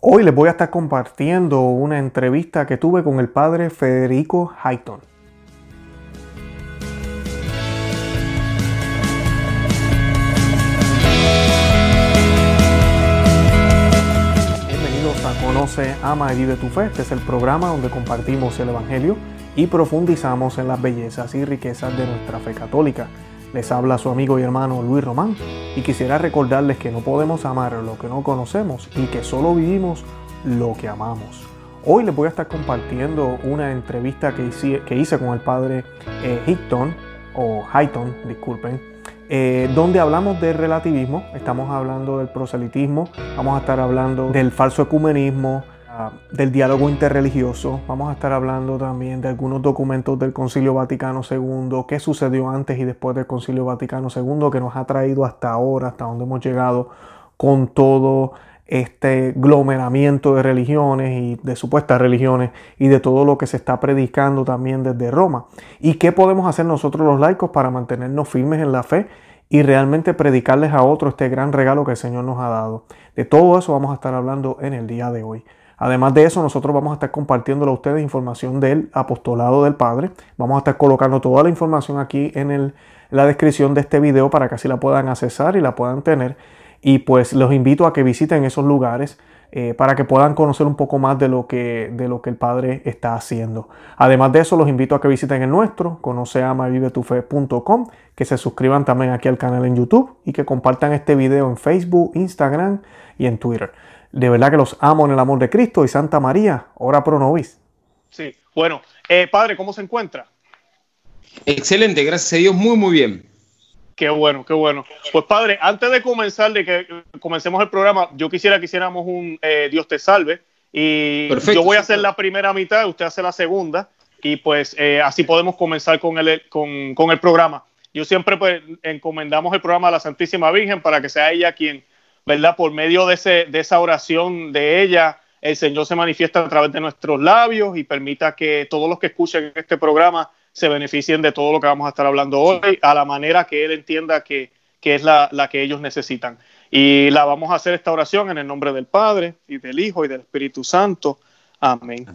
Hoy les voy a estar compartiendo una entrevista que tuve con el padre Federico Hayton. Bienvenidos a Conoce, Ama y Vive tu Fe. Este es el programa donde compartimos el Evangelio y profundizamos en las bellezas y riquezas de nuestra fe católica. Les habla su amigo y hermano Luis Román y quisiera recordarles que no podemos amar lo que no conocemos y que solo vivimos lo que amamos. Hoy les voy a estar compartiendo una entrevista que hice, que hice con el padre eh, Hickton, o Highton, disculpen, eh, donde hablamos del relativismo, estamos hablando del proselitismo, vamos a estar hablando del falso ecumenismo, del diálogo interreligioso. Vamos a estar hablando también de algunos documentos del Concilio Vaticano II, qué sucedió antes y después del Concilio Vaticano II, que nos ha traído hasta ahora, hasta donde hemos llegado con todo este glomeramiento de religiones y de supuestas religiones y de todo lo que se está predicando también desde Roma. ¿Y qué podemos hacer nosotros los laicos para mantenernos firmes en la fe y realmente predicarles a otros este gran regalo que el Señor nos ha dado? De todo eso vamos a estar hablando en el día de hoy. Además de eso, nosotros vamos a estar compartiéndole a ustedes información del apostolado del Padre. Vamos a estar colocando toda la información aquí en la descripción de este video para que así la puedan accesar y la puedan tener. Y pues los invito a que visiten esos lugares eh, para que puedan conocer un poco más de lo, que, de lo que el Padre está haciendo. Además de eso, los invito a que visiten el nuestro, conoceamavivetufe.com, que se suscriban también aquí al canal en YouTube y que compartan este video en Facebook, Instagram y en Twitter. De verdad que los amo en el amor de Cristo y Santa María, ora pro nobis. Sí, bueno, eh, padre, ¿cómo se encuentra? Excelente, gracias a Dios, muy, muy bien. Qué bueno, qué bueno. Pues padre, antes de comenzar, de que comencemos el programa, yo quisiera que hiciéramos un eh, Dios te salve. Y yo voy a hacer la primera mitad, usted hace la segunda, y pues eh, así podemos comenzar con el, con, con el programa. Yo siempre pues, encomendamos el programa a la Santísima Virgen para que sea ella quien ¿verdad? Por medio de, ese, de esa oración de ella, el Señor se manifiesta a través de nuestros labios y permita que todos los que escuchen este programa se beneficien de todo lo que vamos a estar hablando hoy, a la manera que Él entienda que, es la, que ellos necesitan. Y la vamos a hacer esta oración en el nombre del Padre y del Hijo y del Espíritu Santo. Amén.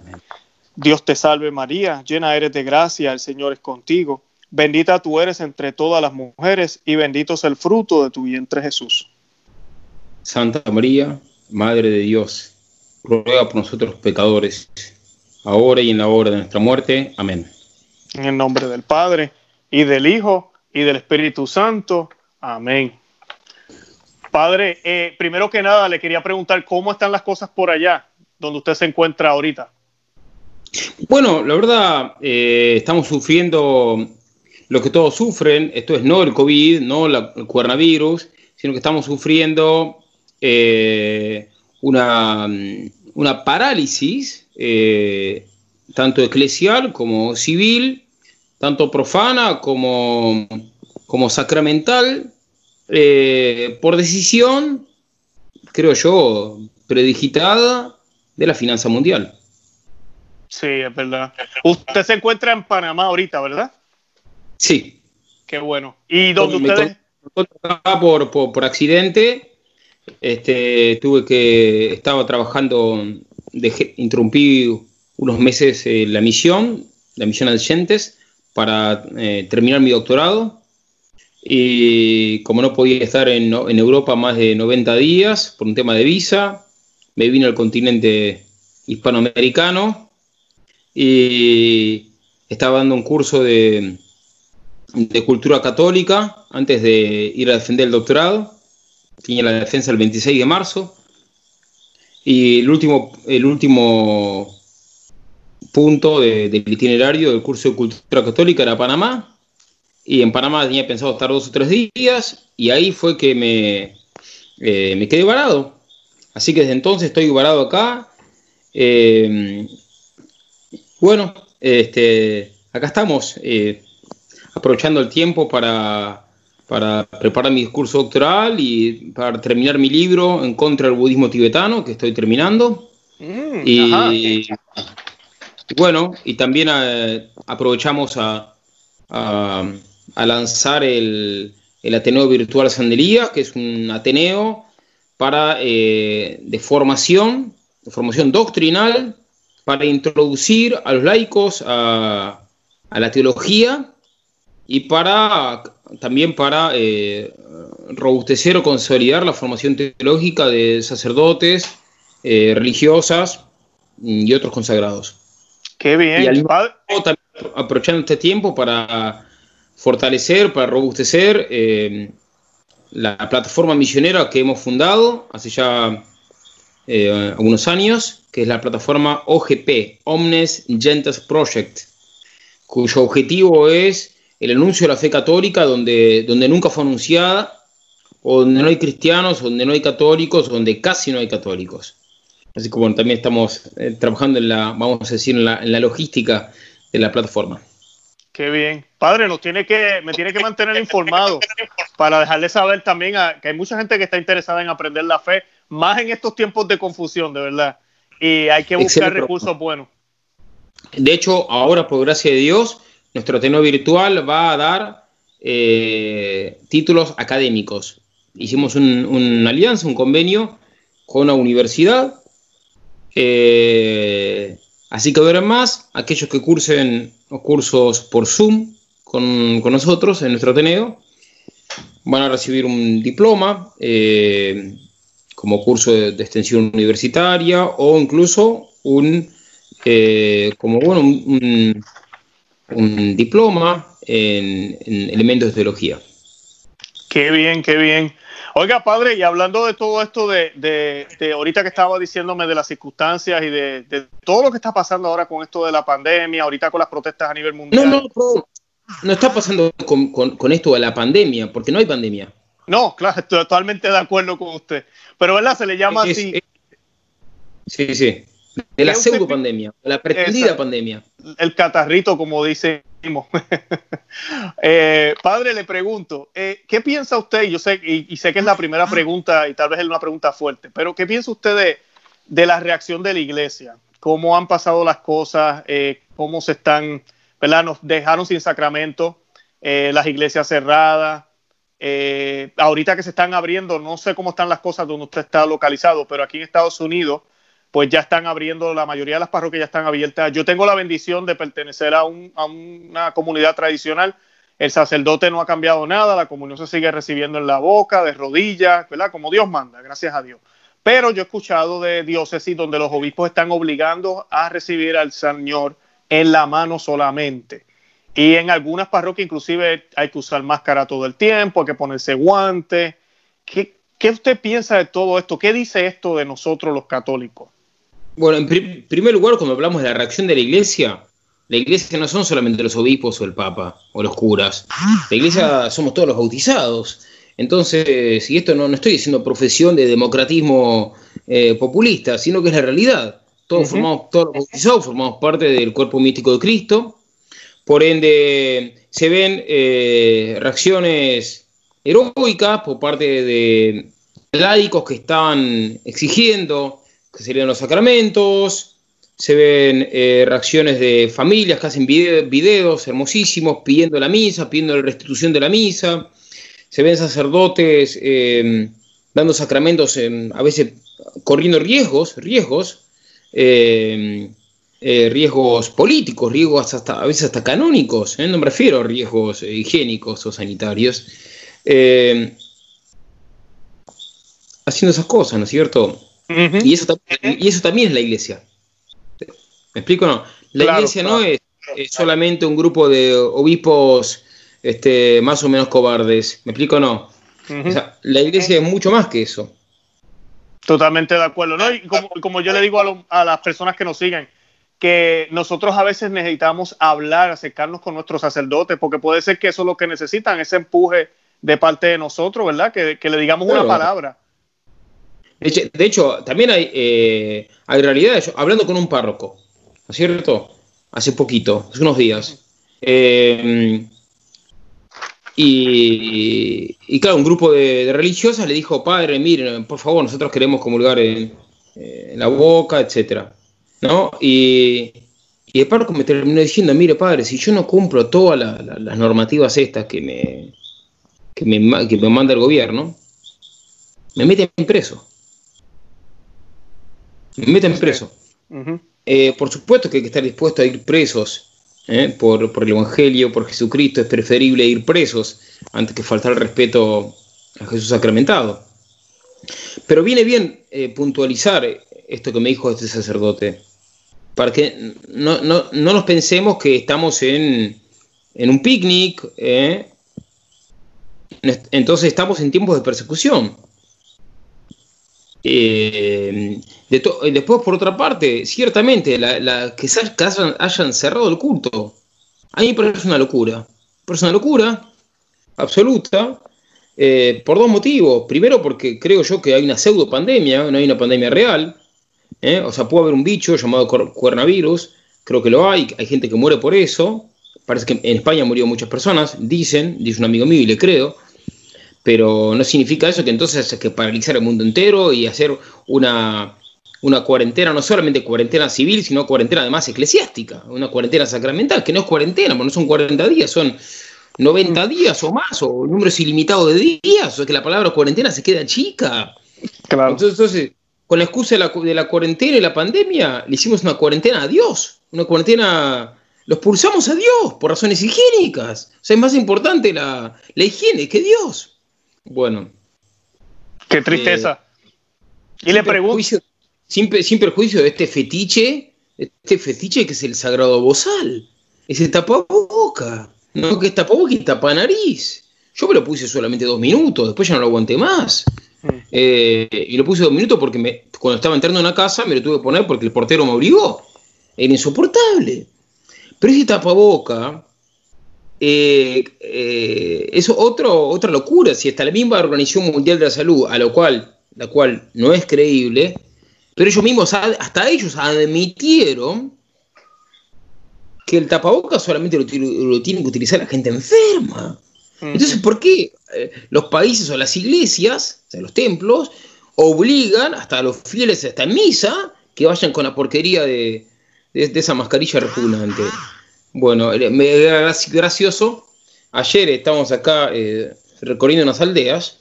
Dios te salve María, llena eres de gracia, el Señor es contigo. Bendita tú eres entre todas las mujeres y bendito es el fruto de tu vientre Jesús. Santa María, Madre de Dios, ruega por nosotros pecadores, ahora y en la hora de nuestra muerte. Amén. En el nombre del Padre, y del Hijo, y del Espíritu Santo. Amén. Padre, eh, primero que nada le quería preguntar cómo están las cosas por allá, donde usted se encuentra ahorita. Bueno, la verdad, eh, estamos sufriendo lo que todos sufren. Esto es no el COVID, no el coronavirus, sino que estamos sufriendo eh, una, una, parálisis, eh, tanto eclesial como civil, tanto profana como, como sacramental, eh, por decisión, creo yo, predigitada de la finanza mundial. Sí, es verdad. Usted se encuentra en Panamá ahorita, ¿verdad? Sí. Qué bueno. ¿Y dónde ustedes? Por, por, por, accidente este, tuve que, estaba trabajando, interrumpí unos meses eh, la misión, la misión Adyentes, para eh, terminar mi doctorado. Y como no podía estar en, Europa más de 90 días por un tema de visa, me vine al continente hispanoamericano y estaba dando un curso de cultura católica antes de ir a defender el doctorado tenía la defensa el 26 de marzo. Y el último, el último punto del itinerario del curso de cultura católica era Panamá. Y en Panamá tenía pensado estar dos o tres días. Y ahí fue que me, eh, me quedé varado. Así que desde entonces estoy varado acá. Eh, bueno, este, acá estamos, eh, aprovechando el tiempo para para preparar mi discurso doctoral y para terminar mi libro en contra del budismo tibetano, que estoy terminando. Mm, y, bueno, y también eh, aprovechamos a, a, lanzar el, el, Ateneo Virtual Sandería, que es un Ateneo para, eh, de formación formación doctrinal para introducir a los laicos a, la teología y para también para eh, robustecer o consolidar la formación teológica de sacerdotes, eh, religiosas y otros consagrados. Qué bien. Y aprovechando este tiempo para fortalecer, para robustecer eh, la plataforma misionera que hemos fundado hace ya algunos años, que es la plataforma OGP, Omnes Gentes Project, cuyo objetivo es el anuncio de la fe católica donde, donde nunca fue anunciada, o donde no hay cristianos, donde no hay católicos, donde casi no hay católicos. Así que bueno, también estamos eh, trabajando en la, vamos a decir, en la, en la logística de la plataforma. Qué bien. Padre, nos tiene que, me tiene que mantener informado para dejarle saber también que hay mucha gente que está interesada en aprender la fe, más en estos tiempos de confusión, de verdad. Y hay que buscar recursos buenos. De hecho, ahora, por gracia de Dios, nuestro Ateneo Virtual va a dar eh, títulos académicos. Hicimos una alianza, un convenio con una universidad. Eh, así que verán más aquellos que cursen cursos por Zoom con, nosotros en nuestro Ateneo. Van a recibir un diploma eh, como curso de, extensión universitaria o incluso un, como bueno, un, diploma en, elementos de teología. Qué bien, qué bien. Oiga, padre, y hablando de todo esto de, de, ahorita que estaba diciéndome de las circunstancias y de, todo lo que está pasando ahora con esto de la pandemia, ahorita con las protestas a nivel mundial. No, no, no, está pasando con, esto de la pandemia, porque no hay pandemia. No, claro, estoy totalmente de acuerdo con usted. Pero, ¿verdad? Se le llama así. sí, sí. De la pseudo pandemia, la pretendida pandemia. El catarrito, como decimos. eh, padre, le pregunto, eh, ¿qué piensa usted? Yo sé, y, sé que es la primera pregunta y tal vez es una pregunta fuerte, pero ¿qué piensa usted de, la reacción de la iglesia? ¿Cómo han pasado las cosas? Eh, ¿Cómo se están, verdad? Nos dejaron sin sacramento, eh, las iglesias cerradas. ahorita que se están abriendo, no sé cómo están las cosas donde usted está localizado, pero aquí en Estados Unidos pues ya están abriendo, la mayoría de las parroquias ya están abiertas. Yo tengo la bendición de pertenecer a, una comunidad tradicional. El sacerdote no ha cambiado nada, la comunión se sigue recibiendo en la boca, de rodillas, ¿verdad? Como Dios manda, gracias a Dios. Pero yo he escuchado de diócesis donde los obispos están obligando a recibir al Señor en la mano solamente. Y en algunas parroquias inclusive hay que usar máscara todo el tiempo, hay que ponerse guantes. ¿Qué, ¿Qué usted piensa de todo esto? ¿Qué dice esto de nosotros los católicos? Bueno, en primer lugar, cuando hablamos de la reacción de la iglesia, la iglesia no son solamente los obispos o el papa o los curas. La iglesia somos todos los bautizados. Entonces, y esto no, no estoy diciendo profesión de democratismo eh, populista, sino que es la realidad. Todos, formamos, todos los bautizados formamos parte del cuerpo místico de Cristo. Por ende, se ven eh, reacciones heroicas por parte de laicos que están exigiendo que serían los sacramentos, se ven eh, reacciones de familias que hacen videos hermosísimos pidiendo la misa, pidiendo la restitución de la misa, se ven sacerdotes em, dando sacramentos, a veces corriendo riesgos, riesgos, em, eh, riesgos políticos, riesgos hasta, a veces hasta canónicos, ¿eh? no me refiero a riesgos higiénicos o sanitarios, em, haciendo esas cosas, ¿no es cierto? Y, eso, y eso también es la iglesia. ¿Me explico no? La iglesia no es, solamente un grupo de obispos este, más o menos cobardes. ¿Me explico no? la iglesia es mucho más que eso. Totalmente de acuerdo. ¿no? Y como, yo le digo a, a, las personas que nos siguen, que nosotros a veces necesitamos hablar, acercarnos con nuestros sacerdotes, porque puede ser que eso es lo que necesitan, ese empuje de parte de nosotros, ¿verdad? Que, le digamos una palabra. De hecho, también hay, eh, hay realidad, hablando con un párroco, ¿no es cierto? Hace poquito, hace unos días. Eh, y, claro, un grupo de, religiosas le dijo, padre, miren, por favor, nosotros queremos comulgar en, la boca, etc. ¿No? Y, el párroco me terminó diciendo, mire, padre, si yo no cumplo todas las normativas estas que me, que me, que me manda el gobierno, me meten preso. Me meten preso. Eh, por supuesto que hay que estar dispuesto a ir presos ¿eh? por, el Evangelio, por Jesucristo. Es preferible ir presos antes que faltar el respeto a Jesús sacramentado. Pero viene bien eh, puntualizar esto que me dijo este sacerdote, para que no, nos pensemos que estamos en, un picnic, entonces estamos en tiempos de persecución. Eh, después, por otra parte, ciertamente, la, que, hayan, cerrado el culto, a mí me parece una locura. es una locura absoluta, eh, por dos motivos. Primero, porque creo yo que hay una pseudo pandemia, no hay una pandemia real. ¿eh? O sea, puede haber un bicho llamado coronavirus, creo que lo hay, hay gente que muere por eso. Parece que en España murió muchas personas, dicen, dice un amigo mío y le creo pero no significa eso que entonces hay que paralizar el mundo entero y hacer una, una cuarentena, no solamente cuarentena civil, sino cuarentena además eclesiástica, una cuarentena sacramental, que no es cuarentena, no son 40 días, son 90 mm. días o más, o números ilimitados de días, o que la palabra cuarentena se queda chica. Claro. Entonces, con la excusa de la, de la, cuarentena y la pandemia, le hicimos una cuarentena a Dios, una cuarentena, los pulsamos a Dios por razones higiénicas. O sea, es más importante la, la higiene que Dios. Bueno. Qué tristeza. Eh, y le pregunto. Sin, sin, perjuicio de este fetiche, este fetiche que es el sagrado bozal. Ese tapaboca. No que es tapaboca y tapa nariz. Yo me lo puse solamente dos minutos, después ya no lo aguanté más. Mm. Eh, y lo puse dos minutos porque me, cuando estaba entrando en una casa me lo tuve que poner porque el portero me obligó. Era insoportable. Pero ese tapaboca eh, eh, es otro, otra locura. Si hasta la misma Organización Mundial de la Salud, a lo cual, la cual no es creíble, pero ellos mismos, hasta ellos admitieron que el tapabocas solamente lo, tienen que utilizar la gente enferma. Entonces, ¿por qué eh, los países o las iglesias, o sea, los templos, obligan hasta a los fieles, hasta en misa, que vayan con la porquería de, de esa mascarilla repugnante? Bueno, me era gracioso. Ayer estábamos acá eh, recorriendo unas aldeas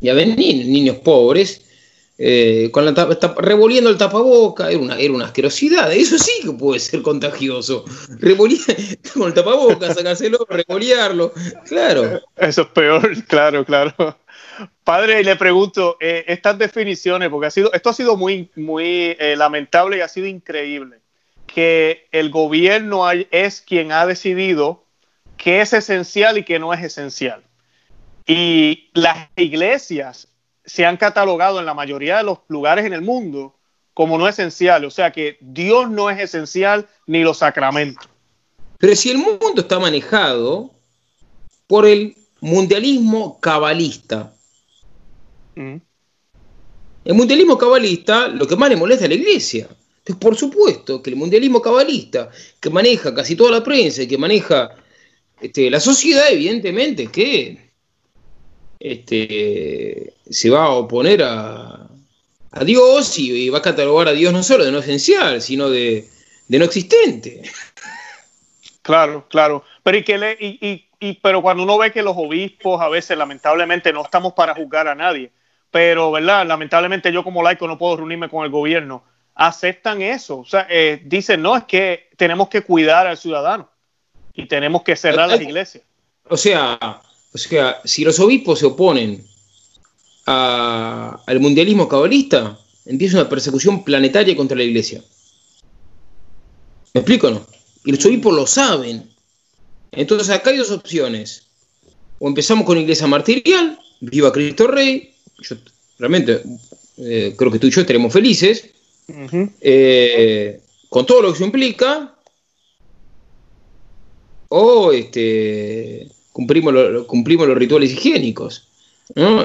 y había niños pobres eh, con la revolviendo el tapaboca, era una, era una asquerosidad. Eso sí que puede ser contagioso. Revolviendo con el tapaboca, sacárselo, revolearlo. Claro. Eso es peor, claro, claro. Padre, le pregunto, eh, estas definiciones, porque ha sido, esto ha sido muy, muy lamentable y ha sido increíble que el gobierno es quien ha decidido qué es esencial y qué no es esencial. Y las iglesias se han catalogado en la mayoría de los lugares en el mundo como no esencial. O sea que Dios no es esencial ni los sacramentos. Pero si el mundo está manejado por el mundialismo cabalista. Mm. El mundialismo cabalista lo que más le molesta a la iglesia por supuesto que el mundialismo cabalista, que maneja casi toda la prensa y que maneja este, la sociedad, evidentemente que este, se va a oponer a, Dios y, va a catalogar a Dios no solo de no esencial, sino de, no existente. Claro, claro. Pero, y que le, y, pero cuando uno ve que los obispos a veces, lamentablemente, no estamos para juzgar a nadie, pero, ¿verdad? Lamentablemente yo como laico no puedo reunirme con el gobierno aceptan eso. O sea, eh, dicen, no, es que tenemos que cuidar al ciudadano y tenemos que cerrar las iglesias. O sea, o sea si los obispos se oponen al mundialismo cabalista, empieza una persecución planetaria contra la iglesia. ¿Me explico no? Y los obispos lo saben. Entonces acá hay dos opciones. O empezamos con iglesia martirial, viva Cristo Rey, yo realmente eh, creo que tú y yo estaremos felices, eh, con todo lo que se implica, o este, cumplimos, cumplimos los rituales higiénicos,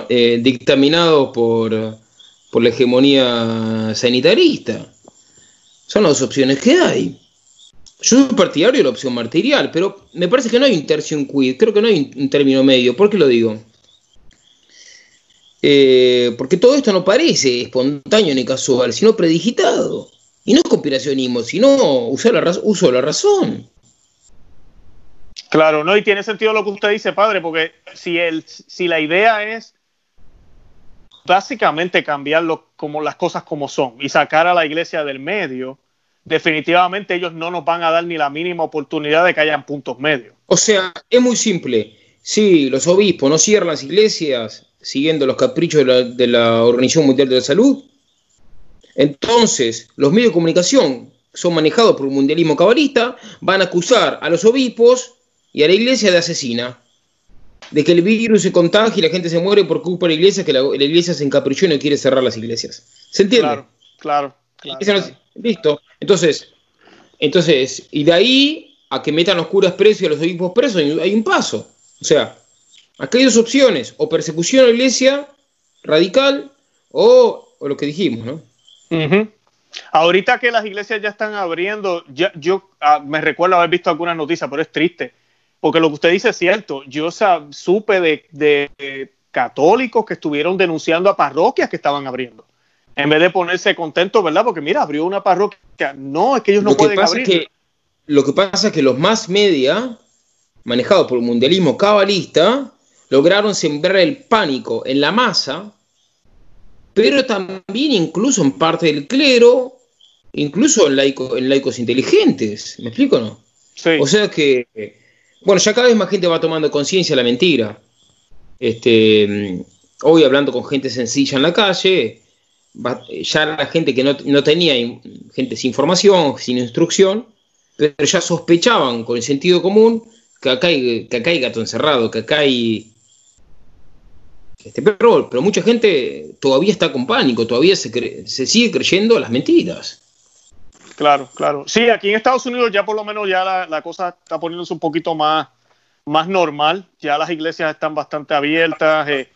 eh, dictaminados por, por la hegemonía sanitarista. Son las opciones que hay. Yo soy partidario de la opción martirial, pero me parece que no hay un tercio un quid, creo que no hay un término medio. ¿Por qué lo digo? Eh, porque todo esto no parece espontáneo ni casual, sino predigitado. Y no es conspiracionismo, sino usar la uso de la razón. Claro, no, y tiene sentido lo que usted dice, padre, porque si, el, si la idea es básicamente cambiar los, como las cosas como son y sacar a la iglesia del medio, definitivamente ellos no nos van a dar ni la mínima oportunidad de que hayan puntos medios. O sea, es muy simple. Si los obispos no cierran las iglesias siguiendo los caprichos de la, Organización Mundial de la Salud, entonces los medios de comunicación son manejados por el mundialismo cabalista, van a acusar a los obispos y a la iglesia de asesina, de que el virus se contagia y la gente se muere por culpa de la iglesia, que la, iglesia se encaprichó y no quiere cerrar las iglesias. ¿Se entiende? Claro, claro. listo. Entonces, entonces, y de ahí a que metan los curas presos y a los obispos presos hay un paso. O sea, acá hay dos opciones, o persecución a la iglesia radical o, lo que dijimos, ¿no? Ahorita que las iglesias ya están abriendo, ya, yo ah, me recuerdo haber visto algunas noticias, pero es triste, porque lo que usted dice es cierto. Yo supe de, católicos que estuvieron denunciando a parroquias que estaban abriendo. En vez de ponerse contentos, ¿verdad? Porque mira, abrió una parroquia. No, es que ellos no pueden abrir. lo que pasa es que los más media, manejados por el mundialismo cabalista, lograron sembrar el pánico en la masa pero también incluso en parte del clero, incluso en, laicos inteligentes. ¿Me explico o no? Sí. O sea que, bueno, ya cada vez más gente va tomando conciencia de la mentira. Este, hoy hablando con gente sencilla en la calle, ya la gente que no, tenía, gente sin formación, sin instrucción, pero ya sospechaban con el sentido común que acá hay, que acá hay gato encerrado, que acá hay este, pero, pero mucha gente todavía está con pánico, todavía se, se sigue creyendo las mentiras. Claro, claro. Sí, aquí en Estados Unidos ya por lo menos ya la, cosa está poniéndose un poquito más, más normal. Ya las iglesias están bastante abiertas. Eh.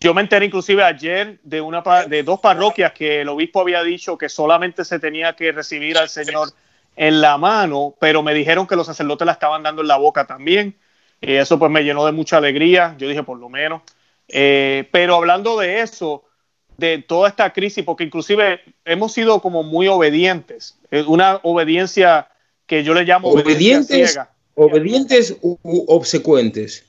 yo me enteré inclusive ayer de, una, de dos parroquias que el obispo había dicho que solamente se tenía que recibir al Señor en la mano, pero me dijeron que los sacerdotes la estaban dando en la boca también. Y eso pues me llenó de mucha alegría. Yo dije, por lo menos. Eh, pero hablando de eso, de toda esta crisis, porque inclusive hemos sido como muy obedientes, una obediencia que yo le llamo obedientes, ciega. obedientes u, obsecuentes.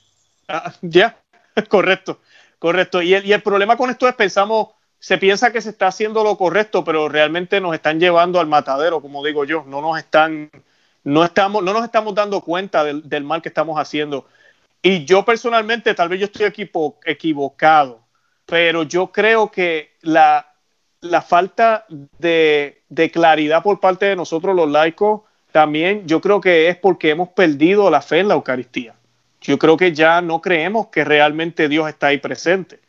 Ah, ya, correcto, correcto. Y el, y el problema con esto es pensamos, se piensa que se está haciendo lo correcto, pero realmente nos están llevando al matadero, como digo yo, no nos están, no estamos, no nos estamos dando cuenta del, del mal que estamos haciendo. Y yo personalmente, tal vez yo estoy equivocado, pero yo creo que la, falta de, claridad por parte de nosotros los laicos, también yo creo que es porque hemos perdido la fe en la Eucaristía. Yo creo que ya no creemos que realmente Dios está ahí presente.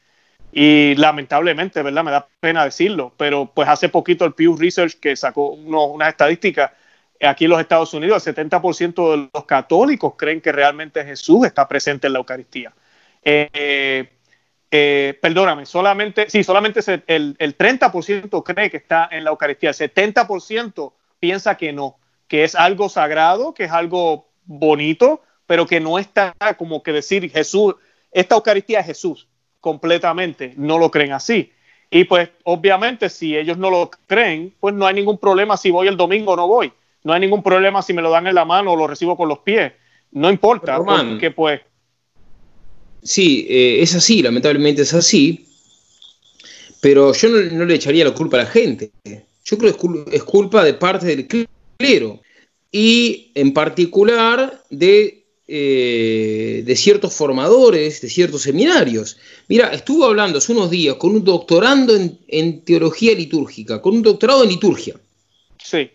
Y lamentablemente, ¿verdad? Me da pena decirlo, pero pues hace poquito el Pew Research que sacó unas estadísticas aquí en los Estados Unidos, el 70% de los católicos creen que realmente Jesús está presente en la Eucaristía. Eh, eh, perdóname, solamente, sí, solamente el, el 30% cree que está en la Eucaristía, el 70% piensa que no, que es algo sagrado, que es algo bonito, pero que no está como que decir Jesús, esta Eucaristía es Jesús completamente, no lo creen así. Y pues obviamente si ellos no lo creen, pues no hay ningún problema si voy el domingo o no voy no hay ningún problema si me lo dan en la mano o lo recibo con los pies. No importa, porque pues... Sí, eh, es así, lamentablemente es así, pero yo no, le echaría la culpa a la gente. Yo creo que es culpa de parte del clero y en particular de, eh, de ciertos formadores, de ciertos seminarios. Mira, estuve hablando hace unos días con un doctorando en, en teología litúrgica, con un doctorado en liturgia. Sí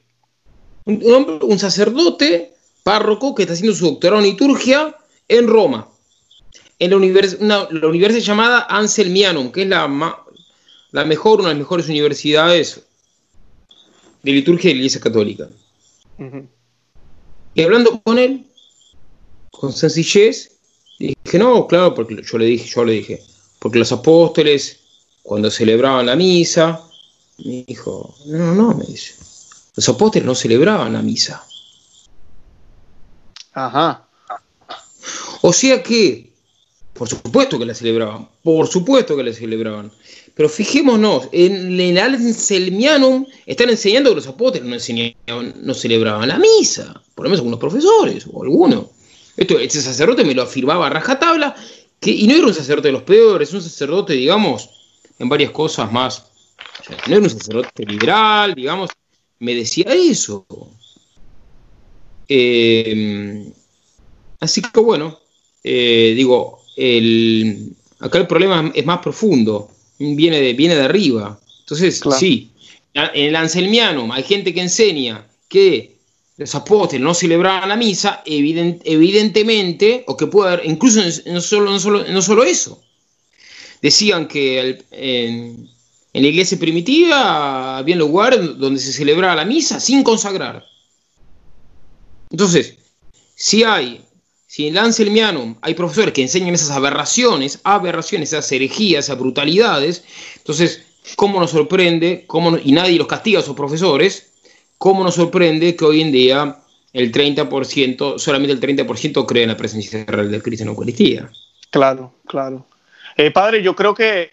un, un sacerdote párroco que está haciendo su doctorado en liturgia en Roma, en la, la universidad llamada Anselmianum, que es la, la mejor, una de las mejores universidades de liturgia de la Iglesia Católica. Y hablando con él, con sencillez, dije, no, claro, porque yo le dije, yo le dije, porque los apóstoles, cuando celebraban la misa, me dijo, no, no, me dice, los apóstoles no celebraban la misa. Ajá. O sea que, por supuesto que la celebraban, por supuesto que la celebraban. Pero fijémonos, en el Anselmianum están enseñando que los apóstoles no, enseñaban, no celebraban la misa, por lo menos algunos profesores o algunos. Esto, este sacerdote me lo afirmaba a rajatabla, que, y no era un sacerdote de los peores, un sacerdote, digamos, en varias cosas más no era un sacerdote liberal, digamos, me decía eso. Eh, así que bueno, eh, digo, el, acá el problema es más profundo, viene de, viene de arriba. Entonces, sí, en el anselmiano hay gente que enseña que los apóstoles no celebraban la misa, evidentemente, o que puede haber, incluso no solo, no solo, no solo eso, decían que en, la iglesia primitiva había lugares donde se celebraba la misa sin consagrar. Entonces, si hay, si en el Anselmianum hay profesores que enseñan esas aberraciones, aberraciones, esas herejías, esas brutalidades, entonces, ¿cómo nos sorprende, cómo, y nadie los castiga a esos profesores, cómo nos sorprende que hoy en día el 30%, solamente el 30% cree en la presencia real del Cristo en la Eucaristía? Claro, claro. Eh, padre, yo creo que,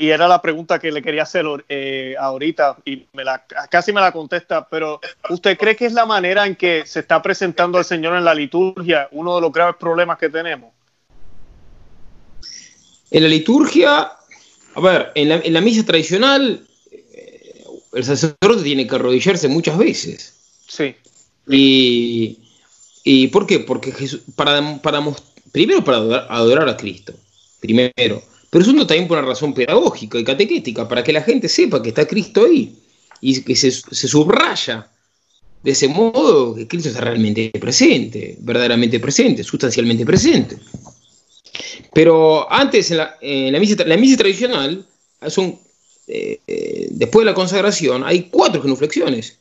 y era la pregunta que le quería hacer eh, ahorita, y me la, casi me la contesta, pero ¿usted cree que es la manera en que se está presentando el Señor en la liturgia uno de los graves problemas que tenemos? En la liturgia, a ver, en la, misa tradicional, eh, el sacerdote tiene que arrodillarse muchas veces. Sí. Y, y ¿por qué? Porque Jesús, para, para, primero para adorar a Cristo primero. Pero segundo, también por una razón pedagógica y catequética, para que la gente sepa que está Cristo ahí y que se, subraya de ese modo que Cristo está realmente presente, verdaderamente presente, sustancialmente presente. Pero antes, en la, misa, la misa tradicional, son, eh, eh, después de la consagración, hay cuatro genuflexiones.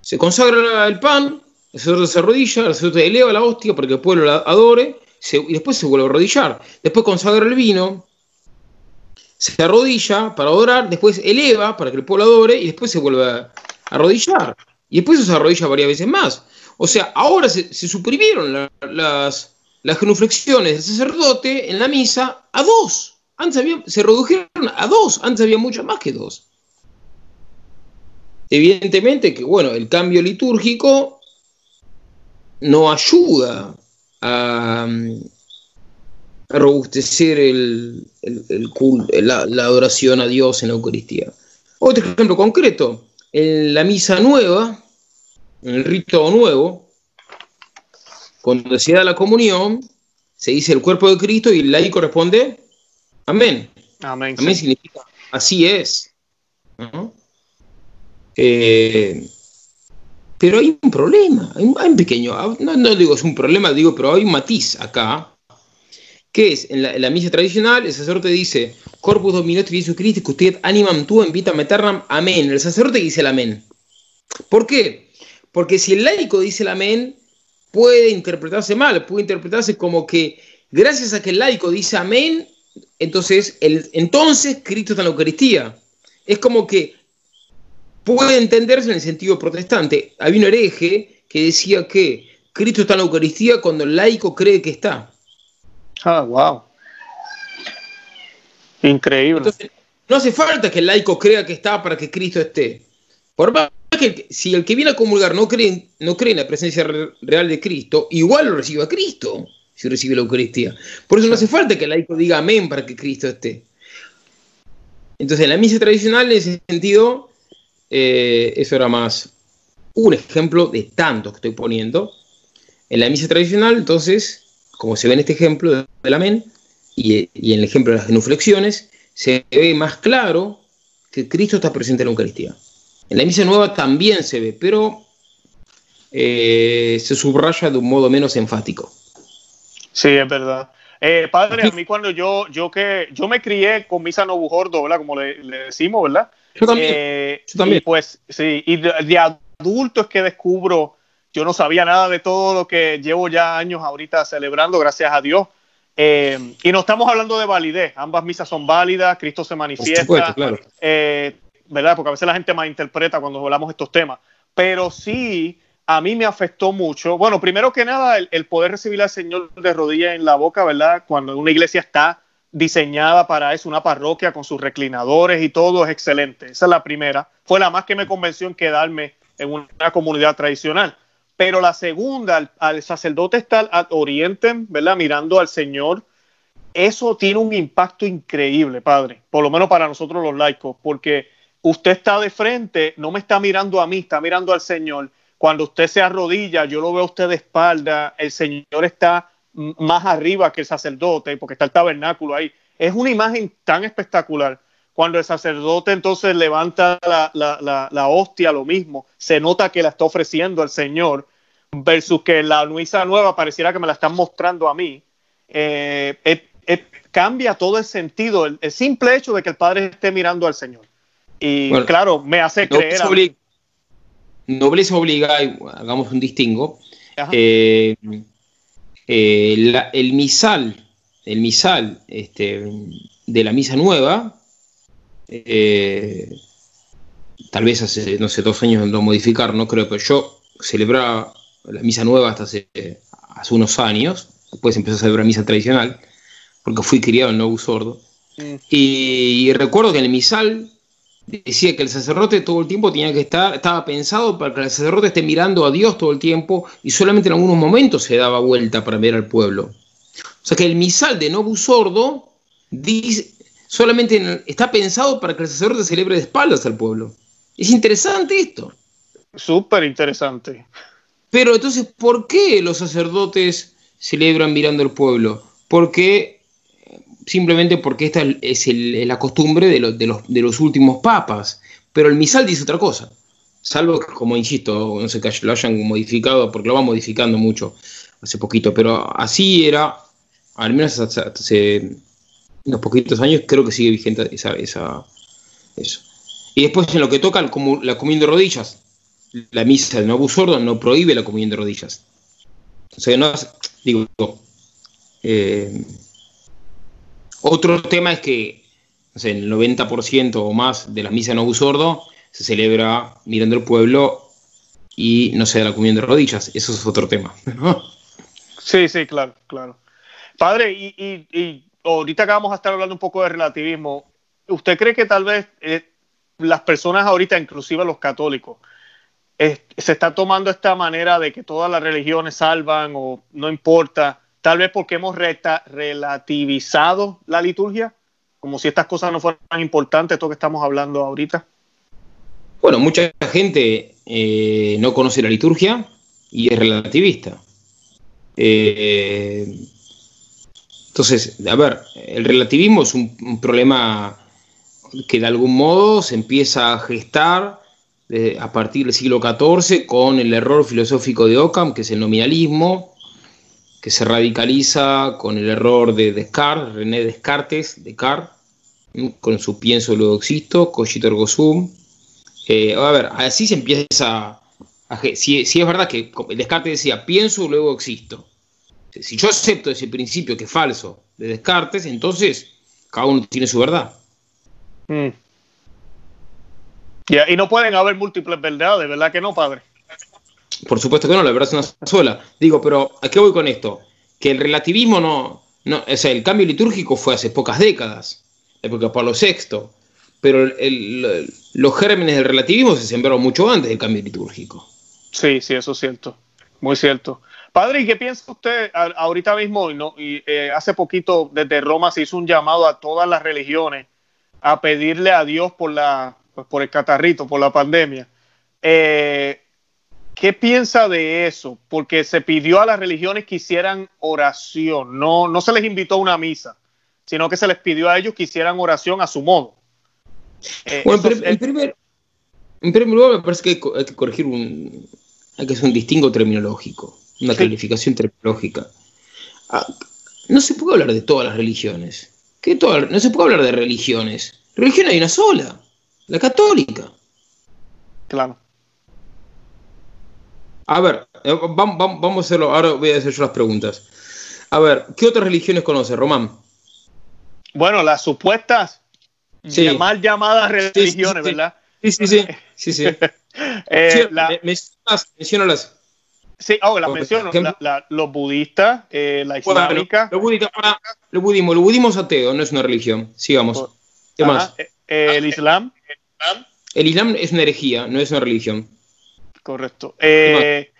Se consagra el pan, el sacerdote se arrodilla, el sacerdote eleva la hostia para que el pueblo la adore, y después se vuelve a arrodillar. Después consagra el vino, se arrodilla para adorar, después eleva para que el pueblo adore y después se vuelve a arrodillar. Y después se arrodilla varias veces más. O sea, ahora se, suprimieron las, las genuflexiones del sacerdote en la misa a dos. Antes se redujeron a dos, antes había muchas más que dos. Evidentemente que, bueno, el cambio litúrgico no ayuda a, robustecer el, la, adoración a Dios en la Eucaristía. Otro ejemplo concreto, en la misa nueva, en el rito nuevo, cuando se da la comunión, se dice el cuerpo de Cristo y el laico responde, amén. Amén, significa, así es. Eh, pero hay un problema, hay un, pequeño, ah, no, digo es un problema, digo, pero hay un matiz acá, que es, en la, misa tradicional, el sacerdote dice, Corpus Dominostri Jesu Christi, usted animam tu en vita meternam, amén. El sacerdote dice el amén. ¿Por qué? Porque si el laico dice el amén, puede interpretarse mal, puede interpretarse como que gracias a que el laico dice amén, entonces, el, entonces Cristo está en la Eucaristía. Es como que puede entenderse en el sentido protestante. Había un hereje que decía que Cristo está en la Eucaristía cuando el laico cree que está. Ah, wow. Increíble. Entonces, no hace falta que el laico crea que está para que Cristo esté. Por más que si el que viene a comulgar no cree, no cree en la presencia real de Cristo, igual lo recibe a Cristo si recibe la Eucaristía. Por eso no hace falta que el laico diga amén para que Cristo esté. Entonces, en la misa tradicional, en ese sentido, eh, eso era más un ejemplo de tantos que estoy poniendo. En la misa tradicional, entonces, como se ve en este ejemplo del amén y, en el ejemplo de las genuflexiones, se ve más claro que Cristo está presente en la Eucaristía. En la misa nueva también se ve, pero eh, se subraya de un modo menos enfático. Sí, es verdad. Eh, padre, a mí cuando yo, yo que yo me crié con misa no ¿verdad? Como le, le decimos, ¿verdad? Yo también. Eh, Y pues sí, y de, adulto es que descubro, yo no sabía nada de todo lo que llevo ya años ahorita celebrando, gracias a Dios. Eh, y no estamos hablando de validez, ambas misas son válidas, Cristo se manifiesta, eh, ¿verdad? Porque a veces la gente malinterpreta cuando hablamos de estos temas, pero sí a mí me afectó mucho. Bueno, primero que nada, el, el poder recibir al Señor de rodillas en la boca, ¿verdad? Cuando una iglesia está diseñada para eso, una parroquia con sus reclinadores y todo es excelente. Esa es la primera. Fue la más que me convenció en quedarme en una comunidad tradicional. Pero la segunda, al, sacerdote estar al oriente, ¿verdad? Mirando al Señor, eso tiene un impacto increíble, padre, por lo menos para nosotros los laicos, porque usted está de frente, no me está mirando a mí, está mirando al Señor. Cuando usted se arrodilla, yo lo veo a usted de espalda, el Señor está más arriba que el sacerdote, porque está el tabernáculo ahí. Es una imagen tan espectacular. Cuando el sacerdote entonces levanta la, hostia, lo mismo, se nota que la está ofreciendo al Señor, versus que la nuisa nueva pareciera que me la están mostrando a mí. Eh, cambia todo el sentido, el, simple hecho de que el Padre esté mirando al Señor. Y claro, me hace creer. nobleza obliga, hagamos un distingo. Eh, eh, el misal, el misal este, de la misa nueva eh, tal vez hace, no sé, dos años lo modificar, no creo, pero yo celebraba la misa nueva hasta hace, hace unos años, después empecé a celebrar misa tradicional, porque fui criado en Nuevo Sordo. Y, recuerdo que en el misal decía que el sacerdote todo el tiempo tenía que estar, estaba pensado para que el sacerdote esté mirando a Dios todo el tiempo y solamente en algunos momentos se daba vuelta para ver al pueblo. O sea que el misal de Nobu Sordo dice, solamente está pensado para que el sacerdote celebre de espaldas al pueblo. Es interesante esto. Súper interesante. Pero entonces, ¿por qué los sacerdotes celebran mirando al pueblo? Porque simplemente porque esta es la costumbre de, los, de los últimos papas. Pero el misal dice otra cosa. Salvo que, como insisto, no sé que lo hayan modificado, porque lo van modificando mucho hace poquito. Pero así era, al menos hace unos poquitos años, creo que sigue vigente esa, esa, eso. Y después en lo que toca la comunión de rodillas, la misa de Nobu Sordo no prohíbe la comunión de rodillas. O sea, no digo, eh, otro tema es que no el 90% o más de la misa de Nobu Sordo se celebra mirando el pueblo y no se da la comunión de rodillas. Eso es otro tema. Sí, sí, claro, claro. Padre, y ahorita que vamos a estar hablando un poco de relativismo, ¿usted cree que tal vez eh, las personas ahorita, inclusive los católicos, se está tomando esta manera de que todas las religiones salvan o no importa, tal vez porque hemos relativizado la liturgia, como si estas cosas no fueran tan importantes, esto que estamos hablando ahorita? Bueno, mucha gente eh, no conoce la liturgia y es relativista. Eh, entonces, a ver, el relativismo es un, problema que de algún modo se empieza a gestar eh, a partir del siglo XIV con el error filosófico de Occam, que es el nominalismo, que se radicaliza con el error de Descartes, René Descartes, Descartes, con su pienso luego existo, cogito ergo sum. Eh, a ver, así se empieza a... si, si es verdad que Descartes decía pienso luego existo si yo acepto ese principio que es falso de Descartes, entonces cada uno tiene su verdad. Mm. y no pueden haber múltiples verdades, ¿verdad que no, padre? Por supuesto que no, la verdad es una sola. Digo, pero ¿a qué voy con esto? Que el relativismo no, no o sea, el cambio litúrgico fue hace pocas décadas, época de Pablo VI, pero los gérmenes del relativismo se sembraron mucho antes del cambio litúrgico. Sí, sí, eso es cierto, muy cierto. Padre, ¿y qué piensa usted ahorita mismo? Y, eh, hace poquito desde Roma se hizo un llamado a todas las religiones a pedirle a Dios por, la, pues, por el catarrito, por la pandemia. Eh, ¿Qué piensa de eso? Porque se pidió a las religiones que hicieran oración, no, no se les invitó a una misa, sino que se les pidió a ellos que hicieran oración a su modo. Eh, bueno, en, primer, en primer lugar me parece que hay que corregir un, hay que hacer un distingo terminológico una calificación terminológica. Ah, no se puede hablar de todas las religiones. ¿Qué no se puede hablar de religiones. Religión hay una sola, la católica. Claro. A ver, eh, vamos, a hacerlo. Ahora voy a hacer yo las preguntas. A ver, ¿qué otras religiones conoce, Román? Bueno, las supuestas mal llamadas religiones, ¿verdad? Sí, sí, sí. sí, sí. eh, menciónalas. Sí, oh, la menciono, los budistas, eh, la islámica. Bueno, budistas, para, lo budismo, lo budismo es ateo, no es una religión. Sigamos. ¿Qué más? Eh, el Islam. El Islam es una herejía, no es una religión. Correcto. Eh,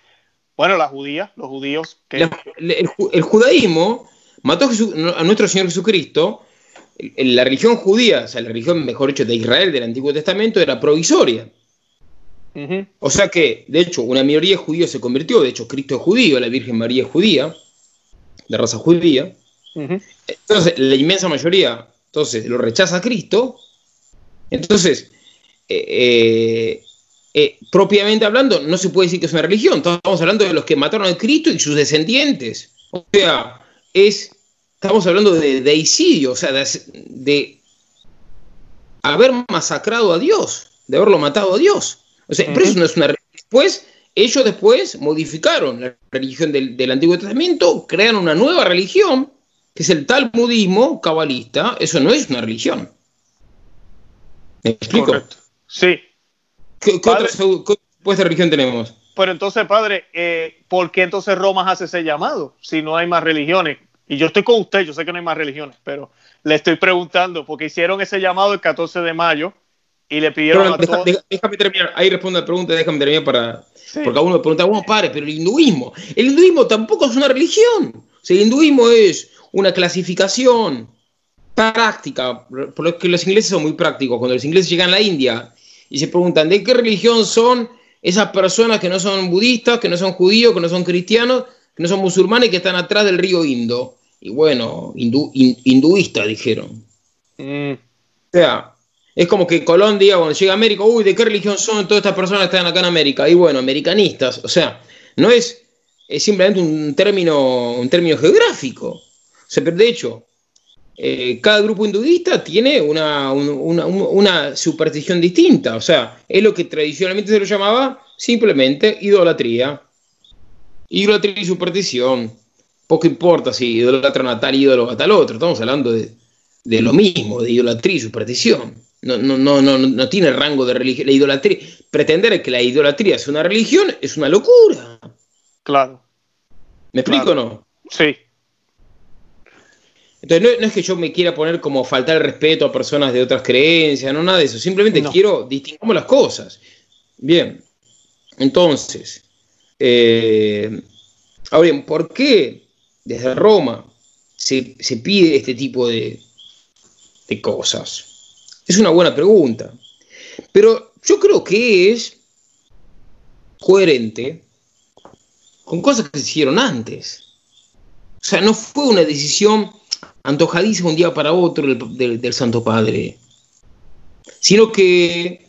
bueno, la judía, los judíos. el, judaísmo mató a, nuestro Señor Jesucristo la religión judía, o sea, la religión, mejor dicho, de Israel del Antiguo Testamento era provisoria. O sea que, de hecho, una minoría judía se convirtió, de hecho, Cristo es judío, la Virgen María es judía, de raza judía. Entonces, la inmensa mayoría, entonces, lo rechaza a Cristo. Entonces, eh, eh, eh, propiamente hablando, no se puede decir que es una religión. Estamos hablando de los que mataron a Cristo y sus descendientes. O sea, es, estamos hablando de deicidio, o sea, de, haber masacrado a Dios, de haberlo matado a Dios. O sea, eso no es una Después, ellos después modificaron la religión del, del Antiguo Testamento, crearon una nueva religión, que es el talmudismo cabalista. Eso no es una religión. ¿Me explico? Sí. ¿Qué, otra supuesta religión tenemos? Pero entonces, padre, eh, ¿por qué entonces Roma hace ese llamado si no hay más religiones? Y yo estoy con usted, yo sé que no hay más religiones, pero le estoy preguntando, porque hicieron ese llamado el 14 de mayo y le pidieron a todos... Déjame terminar, ahí respondo la pregunta, déjame terminar para... Porque a uno me pregunta, bueno, padre, pero el hinduismo, el hinduismo tampoco es una religión. O sea, el hinduismo es una clasificación práctica, por lo que los ingleses son muy prácticos. Cuando los ingleses llegan a la India y se preguntan de qué religión son esas personas que no son budistas, que no son judíos, que no son cristianos, que no son musulmanes, que están atrás del río Indo. Y bueno, hinduistas dijeron. Mm. O sea, es como que Colón diga, cuando llega a América, uy, ¿de qué religión son todas estas personas que están acá en América? Y bueno, americanistas. O sea, no es, es simplemente un término, un término geográfico. O sea, pero de hecho, eh, cada grupo hinduista tiene una, una, superstición distinta. O sea, es lo que tradicionalmente se lo llamaba simplemente idolatría. Idolatría y superstición. Poco importa si idolatran a tal ídolo o a tal otro. Estamos hablando de, lo mismo, de idolatría y superstición. No, no, no, no, no tiene rango de religión. La idolatría, pretender que la idolatría es una religión es una locura. Claro. ¿Me explico o no? Sí. Entonces, no, es que yo me quiera poner como faltar el respeto a personas de otras creencias, no nada de eso. Simplemente quiero distinguir las cosas. Bien. Entonces, eh, ahora bien, ¿por qué desde Roma se, pide este tipo de, de cosas? Es una buena pregunta. Pero yo creo que es coherente con cosas que se hicieron antes. O sea, no fue una decisión antojadísimo un día para otro del, Santo Padre, sino que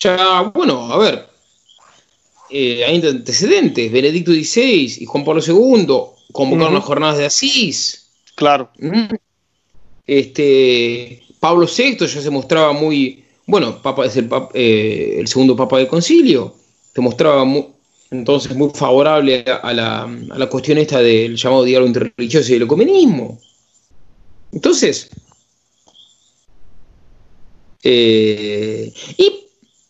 ya, bueno, a ver, eh, hay antecedentes, Benedicto XVI y Juan Pablo II convocaron las jornadas de Asís. Claro. Este, Pablo VI ya se mostraba muy, bueno, papa es el, eh, el segundo papa del concilio, se mostraba entonces muy favorable a la, a la cuestión esta del llamado diálogo interreligioso y el ecumenismo. Entonces, eh, y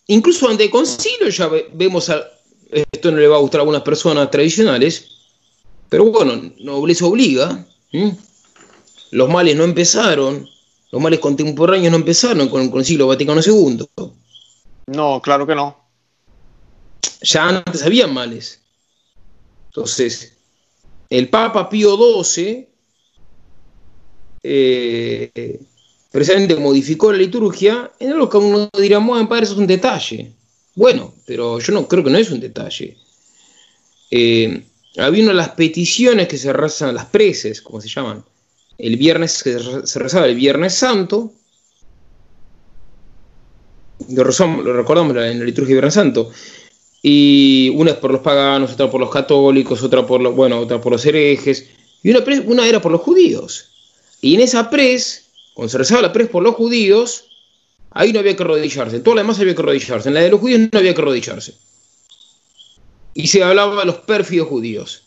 incluso ante el concilio ya vemos, a, esto no le va a gustar a algunas personas tradicionales, pero bueno, nobleza obliga. Los males no empezaron, los males contemporáneos no empezaron con el concilio Vaticano II. No, claro que no. Ya antes había males. Entonces, el Papa Pío XII eh, precisamente modificó la liturgia en algo que uno dirá, bueno, padre, eso es un detalle. Bueno, pero yo no creo que no es un detalle. Eh, había una de las peticiones que se rezan, las preces, como se llaman, el viernes, que se rezaba el Viernes Santo, lo, recordamos en la liturgia de Viernes Santo, y una es por los paganos, otra por los católicos, otra por los, bueno, otra por los herejes, y una era por los judíos. Y en esa pres, cuando se rezaba la pres por los judíos, ahí no había que arrodillarse. En todo lo demás había que arrodillarse. En la de los judíos no había que arrodillarse. Y se hablaba de los pérfidos judíos.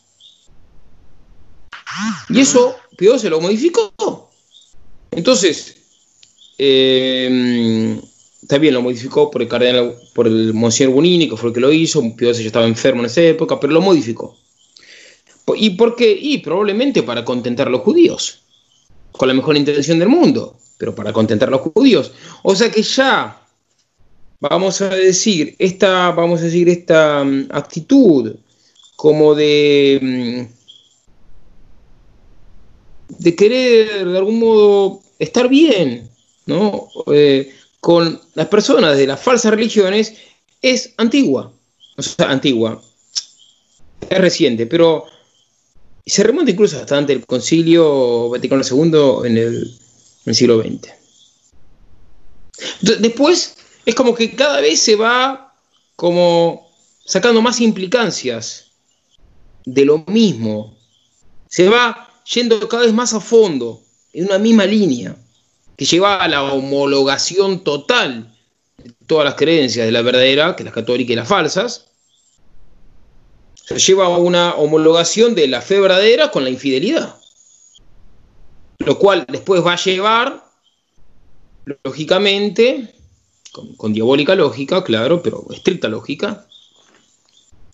Y eso Pío se lo modificó. Entonces, eh, también lo modificó por el cardenal, por el Monsignor Bonini, que fue el que lo hizo. Pío ya estaba enfermo en esa época, pero lo modificó. ¿Y por qué? Y probablemente para contentar a los judíos con la mejor intención del mundo, pero para contentar a los judíos. O sea que ya, vamos a decir, esta, vamos a decir, esta mm, actitud como de, mm, de querer de algún modo estar bien ¿no? Eh, con las personas de las falsas religiones es antigua. O sea, antigua. Es reciente, pero se remonta incluso hasta antes del Concilio Vaticano II en el, en el siglo XX. Después es como que cada vez se va como sacando más implicancias de lo mismo. Se va yendo cada vez más a fondo, en una misma línea, que lleva a la homologación total de todas las creencias de la verdadera, que las católicas y las falsas. Se lleva a una homologación de la fe verdadera con la infidelidad. Lo cual después va a llevar, lógicamente, con, diabólica lógica, claro, pero estricta lógica,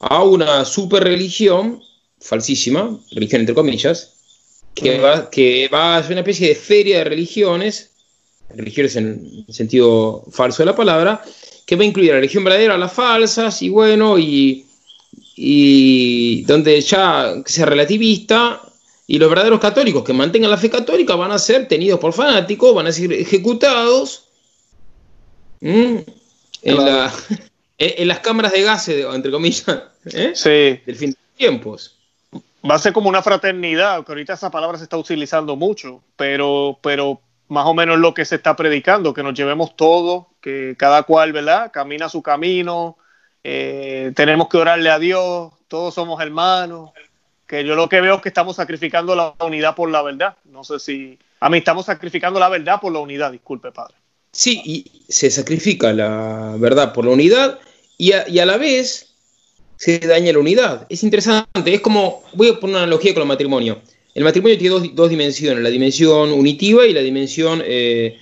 a una super religión, falsísima, religión entre comillas, que va, que va a ser una especie de feria de religiones, religiones en sentido falso de la palabra, que va a incluir la religión verdadera, las falsas, y bueno, y, y donde ya sea relativista, y los verdaderos católicos que mantengan la fe católica van a ser tenidos por fanáticos, van a ser ejecutados en, las cámaras de gases, entre comillas, ¿eh? del fin de tiempos. Va a ser como una fraternidad, que ahorita esa palabra se está utilizando mucho, pero, pero más o menos lo que se está predicando, que nos llevemos todos, que cada cual, ¿verdad? Camina su camino, eh, tenemos que orarle a Dios, todos somos hermanos, que yo lo que veo es que estamos sacrificando la unidad por la verdad. No sé si... A mí estamos sacrificando la verdad por la unidad, disculpe, padre. Sí, y se sacrifica la verdad por la unidad y a, la vez se daña la unidad. Es interesante, es como, voy a poner una analogía con el matrimonio. El matrimonio tiene dos, dimensiones, la dimensión unitiva y la dimensión eh,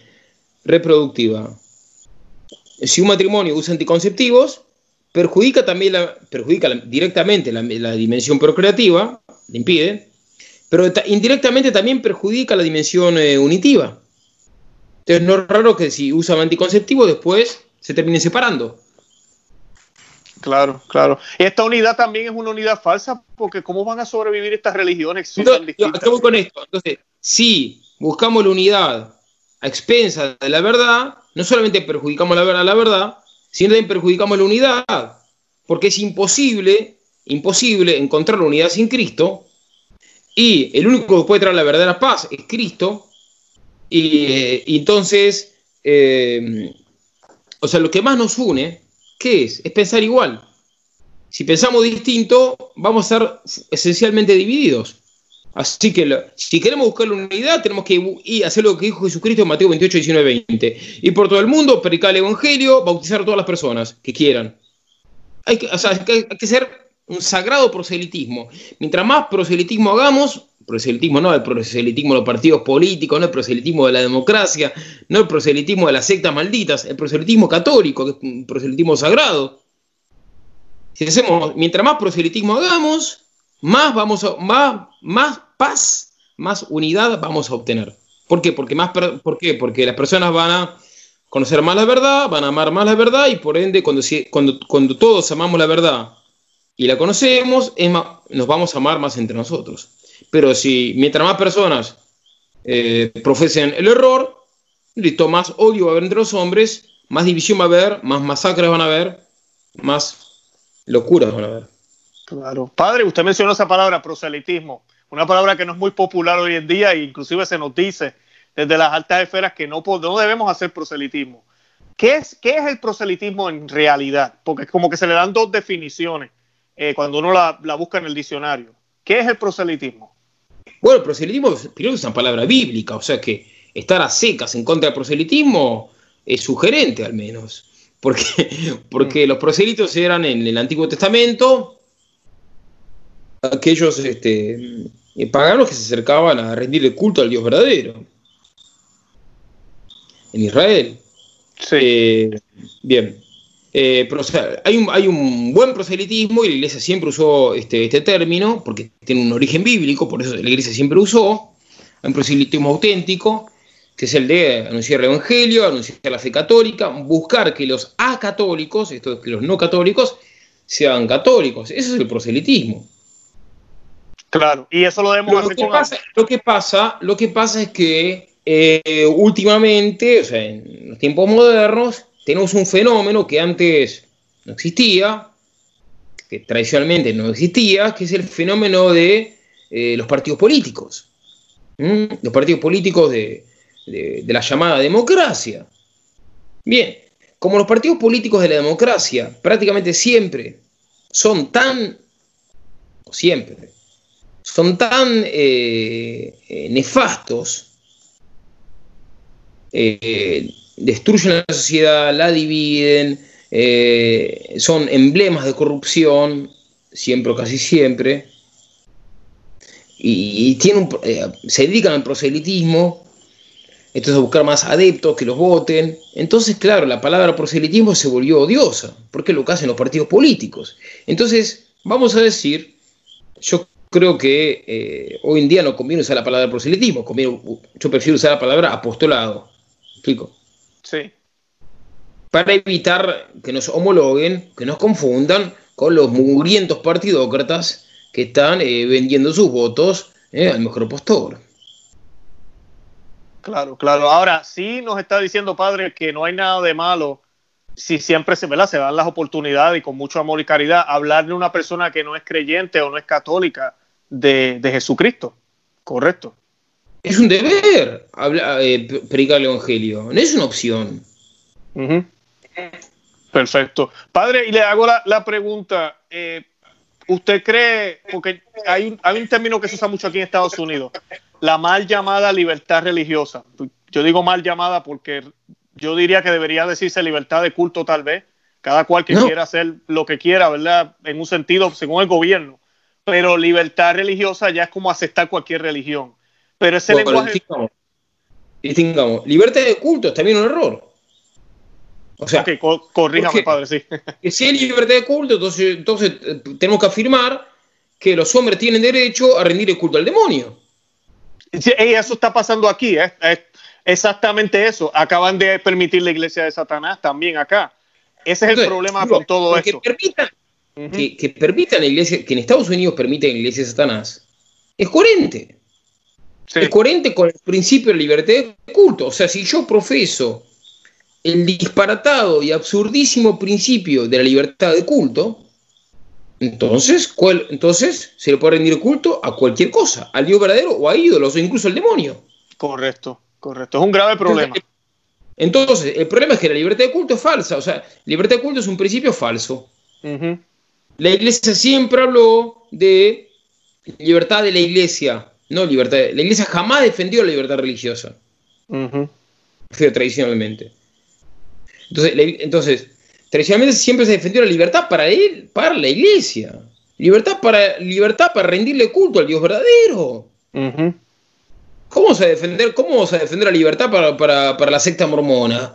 reproductiva. Si un matrimonio usa anticonceptivos, perjudica también la, perjudica directamente la, dimensión procreativa, le impide, pero indirectamente también perjudica la dimensión eh, unitiva. Entonces no es raro que si usan anticonceptivos después se terminen separando. Claro, claro. Y esta unidad también es una unidad falsa, porque ¿cómo van a sobrevivir estas religiones? acabo con esto. Entonces, si buscamos la unidad a expensas de la verdad, no solamente perjudicamos la verdad, la verdad, también perjudicamos la unidad, porque es imposible, imposible encontrar la unidad sin Cristo, y el único que puede traer la verdadera paz es Cristo, y, entonces, eh, o sea, lo que más nos une, ¿qué es? Es pensar igual. Si pensamos distinto, vamos a ser esencialmente divididos. Así que si queremos buscar la unidad, tenemos que hacer lo que dijo Jesucristo en Mateo 28, 19, 20. Y por todo el mundo, predicar el Evangelio, bautizar a todas las personas que quieran. Hay que, hay ser un sagrado proselitismo. Mientras más proselitismo hagamos, proselitismo no, el proselitismo de los partidos políticos, no el proselitismo de la democracia, no el proselitismo de las sectas malditas, el proselitismo católico, que es un proselitismo sagrado. Si hacemos, mientras más proselitismo hagamos, más vamos a, más, más paz, más unidad vamos a obtener. ¿Por qué? Porque más, ¿por qué? Porque las personas van a conocer más la verdad, van a amar más la verdad y por ende cuando, cuando, cuando todos amamos la verdad y la conocemos, nos vamos a amar más entre nosotros. Pero si mientras más personas eh, profesen el error, listo, más odio va a haber entre los hombres, más división va a haber, más masacres van a haber, más locuras van a haber. Claro. Padre, usted mencionó esa palabra, proselitismo, una palabra que no es muy popular hoy en día e inclusive se nos dice desde las altas esferas que no, no debemos hacer proselitismo. ¿Qué es, ¿Qué es el proselitismo en realidad? Porque es como que se le dan dos definiciones eh, cuando uno la, la busca en el diccionario. ¿Qué es el proselitismo? Bueno, el proselitismo primero es una palabra bíblica, o sea que estar a secas en contra del proselitismo es sugerente al menos, porque, porque mm. los proselitos eran en el Antiguo Testamento aquellos este, paganos que se acercaban a rendirle culto al Dios verdadero en Israel. Sí. Eh, bien. Eh, hay, un, hay, un, buen proselitismo y la iglesia siempre usó este, este, término porque tiene un origen bíblico, por eso la iglesia siempre usó. Hay un proselitismo auténtico, que es el de anunciar el evangelio, anunciar la fe católica, buscar que los acatólicos, esto es que los no católicos, sean católicos. Ese es el proselitismo. Claro, y eso lo debemos lo, que pasa, lo que pasa, lo que pasa es que eh, últimamente, o sea, en los tiempos modernos, tenemos un fenómeno que antes no existía, que tradicionalmente no existía, que es el fenómeno de eh, los partidos políticos. Los partidos políticos de, de la llamada democracia. Bien, como los partidos políticos de la democracia prácticamente siempre son tan, siempre, son tan eh, eh, nefastos, eh, destruyen la sociedad, la dividen, son emblemas de corrupción, siempre o casi siempre, y, tienen se dedican al proselitismo, entonces a buscar más adeptos que los voten. Entonces, claro, la palabra proselitismo se volvió odiosa, porque es lo que hacen los partidos políticos. Entonces, vamos a decir, yo creo que eh, hoy en día no conviene usar la palabra proselitismo, yo prefiero usar la palabra apostolado. ¿Explico? Sí. Para evitar que nos homologuen, que nos confundan con los mugrientos partidócratas que están eh, vendiendo sus votos eh, al mejor postor. Claro, claro. Ahora sí nos está diciendo, padre, que no hay nada de malo si siempre se, se dan las oportunidades y con mucho amor y caridad hablarle a una persona que no es creyente o no es católica de, Jesucristo. Correcto. Es un deber hablar, eh, predicar el Evangelio, no es una opción. Perfecto. Padre, y le hago la, pregunta, eh, ¿usted cree, porque hay hay un término que se usa mucho aquí en Estados Unidos, la mal llamada libertad religiosa. Yo digo mal llamada porque yo diría que debería decirse libertad de culto tal vez, cada cual que quiera hacer lo que quiera, ¿verdad? En un sentido, según el gobierno. Pero libertad religiosa ya es como aceptar cualquier religión. Pero ese lenguaje... Distingamos, libertad de culto es también un error. O sea, okay, corríjame, padre, sí. Que si hay libertad de culto, entonces, entonces eh, tenemos que afirmar que los hombres tienen derecho a rendir el culto al demonio. Sí, eso está pasando aquí, ¿eh? Exactamente eso. Acaban de permitir la iglesia de Satanás también acá. Ese es el problema con todo esto. Que permitan, que, permitan la iglesia, que en Estados Unidos permiten la iglesia de Satanás, es coherente. Es coherente con el principio de libertad de culto. O sea, si yo profeso el disparatado y absurdísimo principio de la libertad de culto, entonces, ¿cuál, entonces se le puede rendir culto a cualquier cosa, al Dios verdadero o a ídolos o incluso al demonio. Correcto, correcto. Es un grave problema. Entonces, el problema es que la libertad de culto es falsa. O sea, libertad de culto es un principio falso. La iglesia siempre habló de libertad de la iglesia, no libertad. la iglesia jamás defendió la libertad religiosa. Tradicionalmente. Entonces, entonces Tradicionalmente siempre se defendió la libertad para él, para la iglesia. Libertad para, libertad para rendirle culto al Dios verdadero. ¿Cómo, vamos a defender, ¿Cómo a la libertad para, la secta mormona?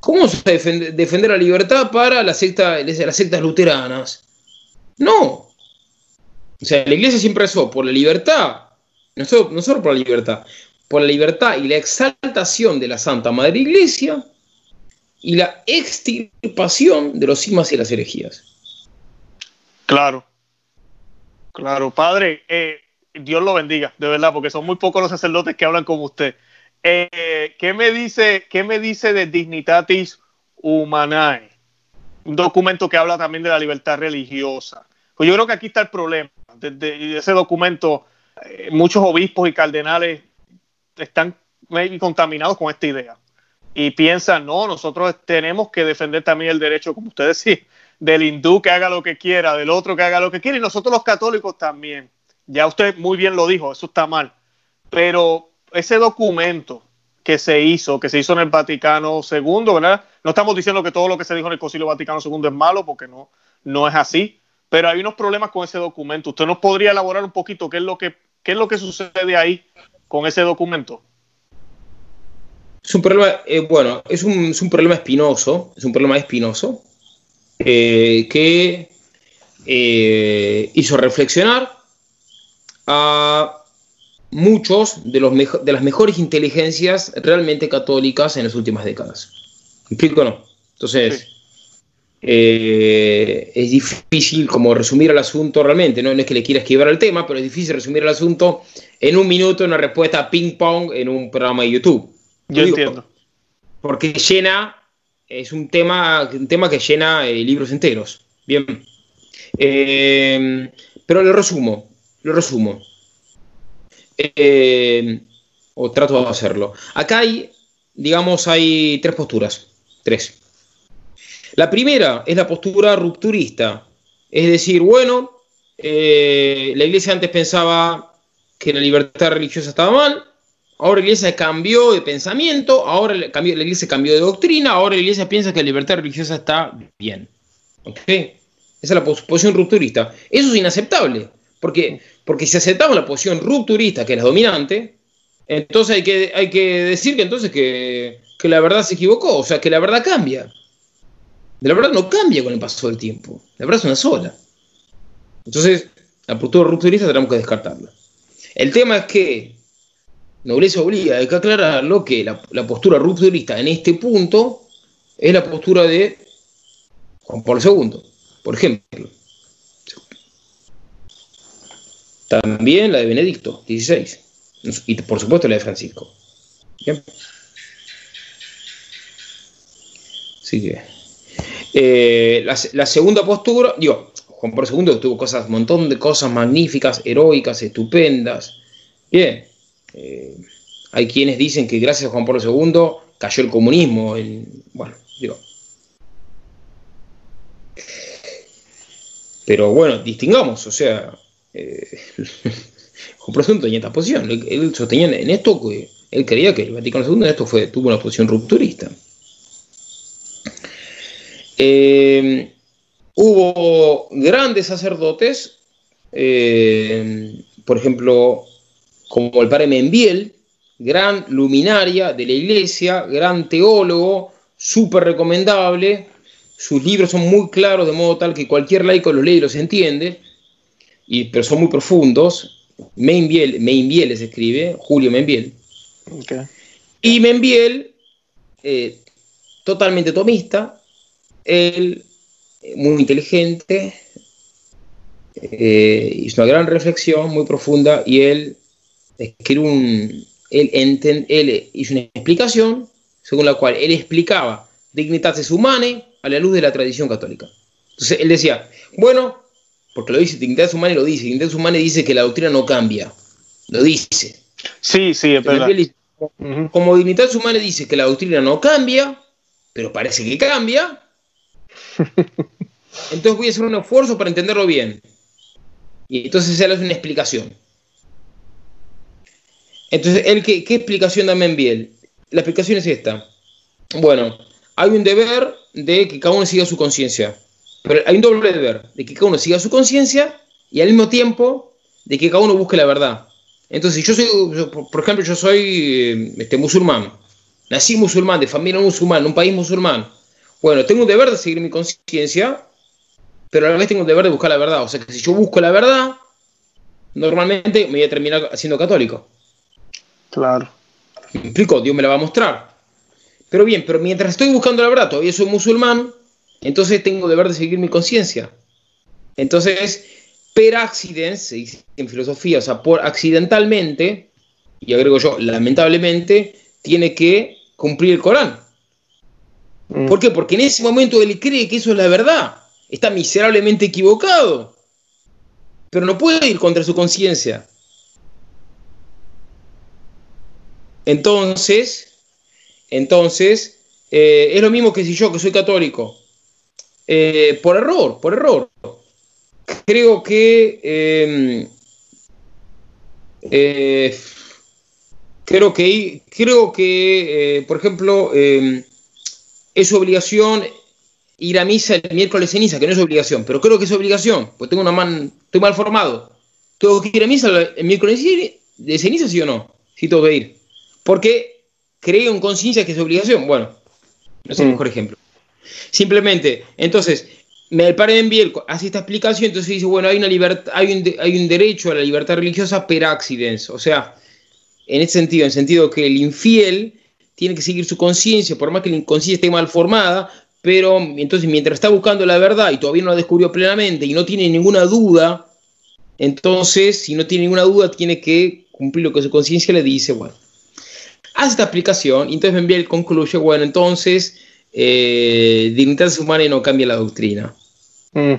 ¿Cómo vamos a defender, la libertad para la secta, las sectas luteranas? No. O sea, la iglesia siempre rezó por la libertad, no solo, no solo por la libertad, por la libertad y la exaltación de la Santa Madre Iglesia y la extirpación de los sismas y las herejías. Claro, claro, padre, eh, Dios lo bendiga, de verdad, porque son muy pocos los sacerdotes que hablan como usted. Eh, ¿qué, me dice, ¿Qué me dice de Dignitatis Humanae? Un documento que habla también de la libertad religiosa. Pues yo creo que aquí está el problema. Desde ese documento, eh, muchos obispos y cardenales están contaminados con esta idea y piensan, no, nosotros tenemos que defender también el derecho, como usted decía, del hindú que haga lo que quiera, del otro que haga lo que quiera, y nosotros los católicos también. Ya usted muy bien lo dijo, eso está mal. Pero ese documento que se hizo, que se hizo en el Vaticano II, ¿verdad? No estamos diciendo que todo lo que se dijo en el Concilio Vaticano II es malo, porque no, no es así. Pero hay unos problemas con ese documento. ¿Usted nos podría elaborar un poquito qué es lo que, qué es lo que sucede ahí con ese documento? Es un problema, eh, bueno, es un, problema espinoso, es un problema espinoso eh, que eh, hizo reflexionar a muchos de, los de las mejores inteligencias realmente católicas en las últimas décadas. ¿Me explico o no? Entonces, eh, es difícil como resumir el asunto realmente, ¿no? es que le quiera esquivar el tema, pero es difícil resumir el asunto en un minuto, en una respuesta ping-pong en un programa de YouTube. Yo, entiendo. Porque llena, es un tema, un tema que llena eh, libros enteros. Bien. Eh, pero lo resumo, lo resumo. o trato de hacerlo. Acá hay, digamos, hay tres posturas. Tres. La primera es la postura rupturista, es decir, bueno, eh, la iglesia antes pensaba que la libertad religiosa estaba mal, ahora la iglesia cambió de pensamiento, ahora la, iglesia cambió de doctrina, ahora la iglesia piensa que la libertad religiosa está bien. Esa es la posición rupturista. Eso es inaceptable, porque, porque si aceptamos la posición rupturista, que es la dominante, entonces hay que, hay que decir que entonces que, que la verdad se equivocó, o sea, que la verdad cambia. La verdad no cambia con el paso del tiempo. La verdad es una sola. Entonces, la postura rupturista tenemos que descartarla. El tema es que Nobleza obliga, hay que aclararlo, que la, postura rupturista en este punto es la postura de Juan Pablo II, por ejemplo. También la de Benedicto XVI. Y por supuesto la de Francisco. ¿Bien? Así que. Eh, la, segunda postura, digo, Juan Pablo II tuvo cosas, un montón de cosas magníficas, heroicas, estupendas. Bien, eh, hay quienes dicen que gracias a Juan Pablo II cayó el comunismo. bueno, digo. Pero bueno, distingamos, o sea, eh, II tenía esta posición. Él, sostenía en esto que él creía que el Vaticano II en esto fue, tuvo una posición rupturista. Eh, hubo grandes sacerdotes, eh, por ejemplo, como el padre Membiel, gran luminaria de la iglesia, gran teólogo, súper recomendable. Sus libros son muy claros, de modo tal que cualquier laico los lee y los entiende, y, pero son muy profundos. Membiel, Membiel se escribe, Julio Membiel. Y Membiel, eh, totalmente tomista, él, muy inteligente, eh, hizo una gran reflexión muy profunda y él escribió un, él, hizo una explicación según la cual él explicaba dignitates humanas a la luz de la tradición católica. Entonces él decía, bueno, porque lo dice dignitates humanas lo dice, dignitates humanas dice que la doctrina no cambia, lo dice. Sí, sí, es verdad. como dignitates humanas dice que la doctrina no cambia, pero parece que cambia, entonces voy a hacer un esfuerzo para entenderlo bien. Y entonces se hace una explicación. Entonces, ¿qué, explicación da Membiel? La explicación es esta. Bueno, hay un deber de que cada uno siga su conciencia. Pero hay un doble deber, de que cada uno siga su conciencia y al mismo tiempo de que cada uno busque la verdad. Entonces, yo soy, por ejemplo, yo soy eh, este, musulmán. Nací musulmán, de familia musulmán, en un país musulmán. Bueno, tengo un deber de seguir mi conciencia, pero a la vez tengo un deber de buscar la verdad. O sea que si yo busco la verdad, normalmente me voy a terminar siendo católico. Claro. ¿Me explico? Dios me la va a mostrar. Pero bien, pero mientras estoy buscando la verdad, todavía soy musulmán, entonces tengo deber de seguir mi conciencia. Entonces, per accidens, se dice en filosofía, o sea, por accidentalmente, y agrego yo, lamentablemente, tiene que cumplir el Corán. Mm. ¿Por qué? Porque en ese momento él cree que eso es la verdad. Está miserablemente equivocado. Pero no puede ir contra su conciencia. Entonces, entonces, eh, es lo mismo que si yo, que soy católico, eh, por error, por error, creo que em, eh, creo que creo que por ejemplo em, es su obligación ir a misa el miércoles ceniza, que no es obligación, pero creo que es obligación, pues tengo una man, estoy mal formado. ¿Tengo que ir a misa el miércoles de ceniza, sí o no? Sí tengo que ir. Porque creo en conciencia que es obligación. Bueno, no es el mm. mejor ejemplo. Simplemente, entonces, el padre de Enviel hace esta explicación, entonces dice, bueno, hay, una libertad, hay, un, hay un derecho a la libertad religiosa per accidens, o sea, en ese sentido, en el sentido que el infiel tiene que seguir su conciencia, por más que la inconsciencia esté mal formada, pero entonces mientras está buscando la verdad y todavía no la descubrió plenamente y no tiene ninguna duda, entonces si no tiene ninguna duda tiene que cumplir lo que su conciencia le dice, bueno, hace esta explicación y entonces envía el concluye, bueno, entonces eh, dignidad humana y no cambia la doctrina. Mm.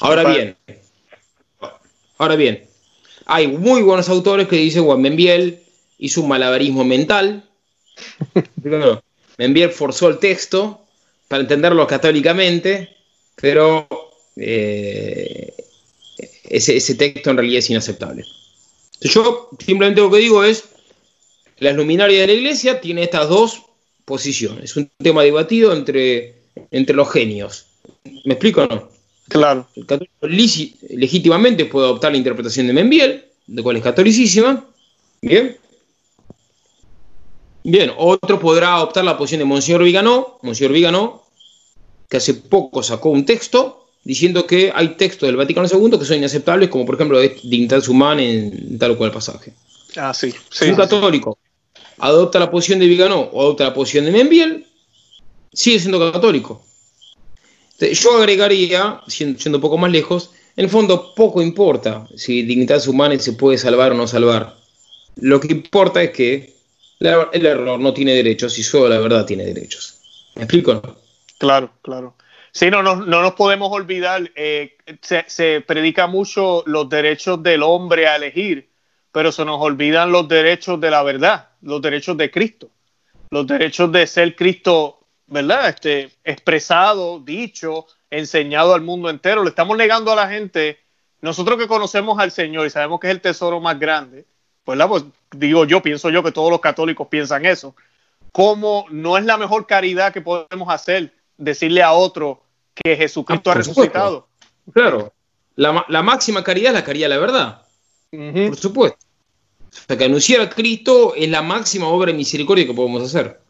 Ahora bien, ahora bien, hay muy buenos autores que dicen, Juan Benviel hizo un malabarismo mental. Benviel forzó el texto para entenderlo católicamente, pero eh, ese, ese, texto en realidad es inaceptable. Yo simplemente lo que digo es, la luminaria de la iglesia tiene estas dos posiciones. Es un tema debatido entre, entre los genios. ¿Me explico o no? Claro. El católico legítimamente puede adoptar la interpretación de Membiel, de cual es catolicísima. Bien. Bien, otro podrá adoptar la posición de Monseñor Viganó, Monseñor Viganó, que hace poco sacó un texto diciendo que hay textos del Vaticano II que son inaceptables, como por ejemplo de dignidad humana en tal o cual pasaje. Ah, sí. un católico adopta la posición de Viganó o adopta la posición de Membiel, sigue siendo católico. Yo agregaría, siendo un poco más lejos, en el fondo poco importa si dignidad humana se puede salvar o no salvar. Lo que importa es que el error no tiene derechos y solo la verdad tiene derechos. ¿Me explico? Claro, claro. Sí, no, no, no nos podemos olvidar, eh, se, se, predica mucho los derechos del hombre a elegir, pero se nos olvidan los derechos de la verdad, los derechos de Cristo, los derechos de ser Cristo ¿verdad? Este, expresado, dicho, enseñado al mundo entero. Le estamos negando a la gente, nosotros que conocemos al Señor y sabemos que es el tesoro más grande, pues, pues digo yo, pienso yo que todos los católicos piensan eso. ¿Cómo no es la mejor caridad que podemos hacer decirle a otro que Jesucristo ah, ha resucitado? Claro, la, máxima caridad es la caridad de la verdad. Por supuesto. O sea, que anunciar a Cristo es la máxima obra de misericordia que podemos hacer.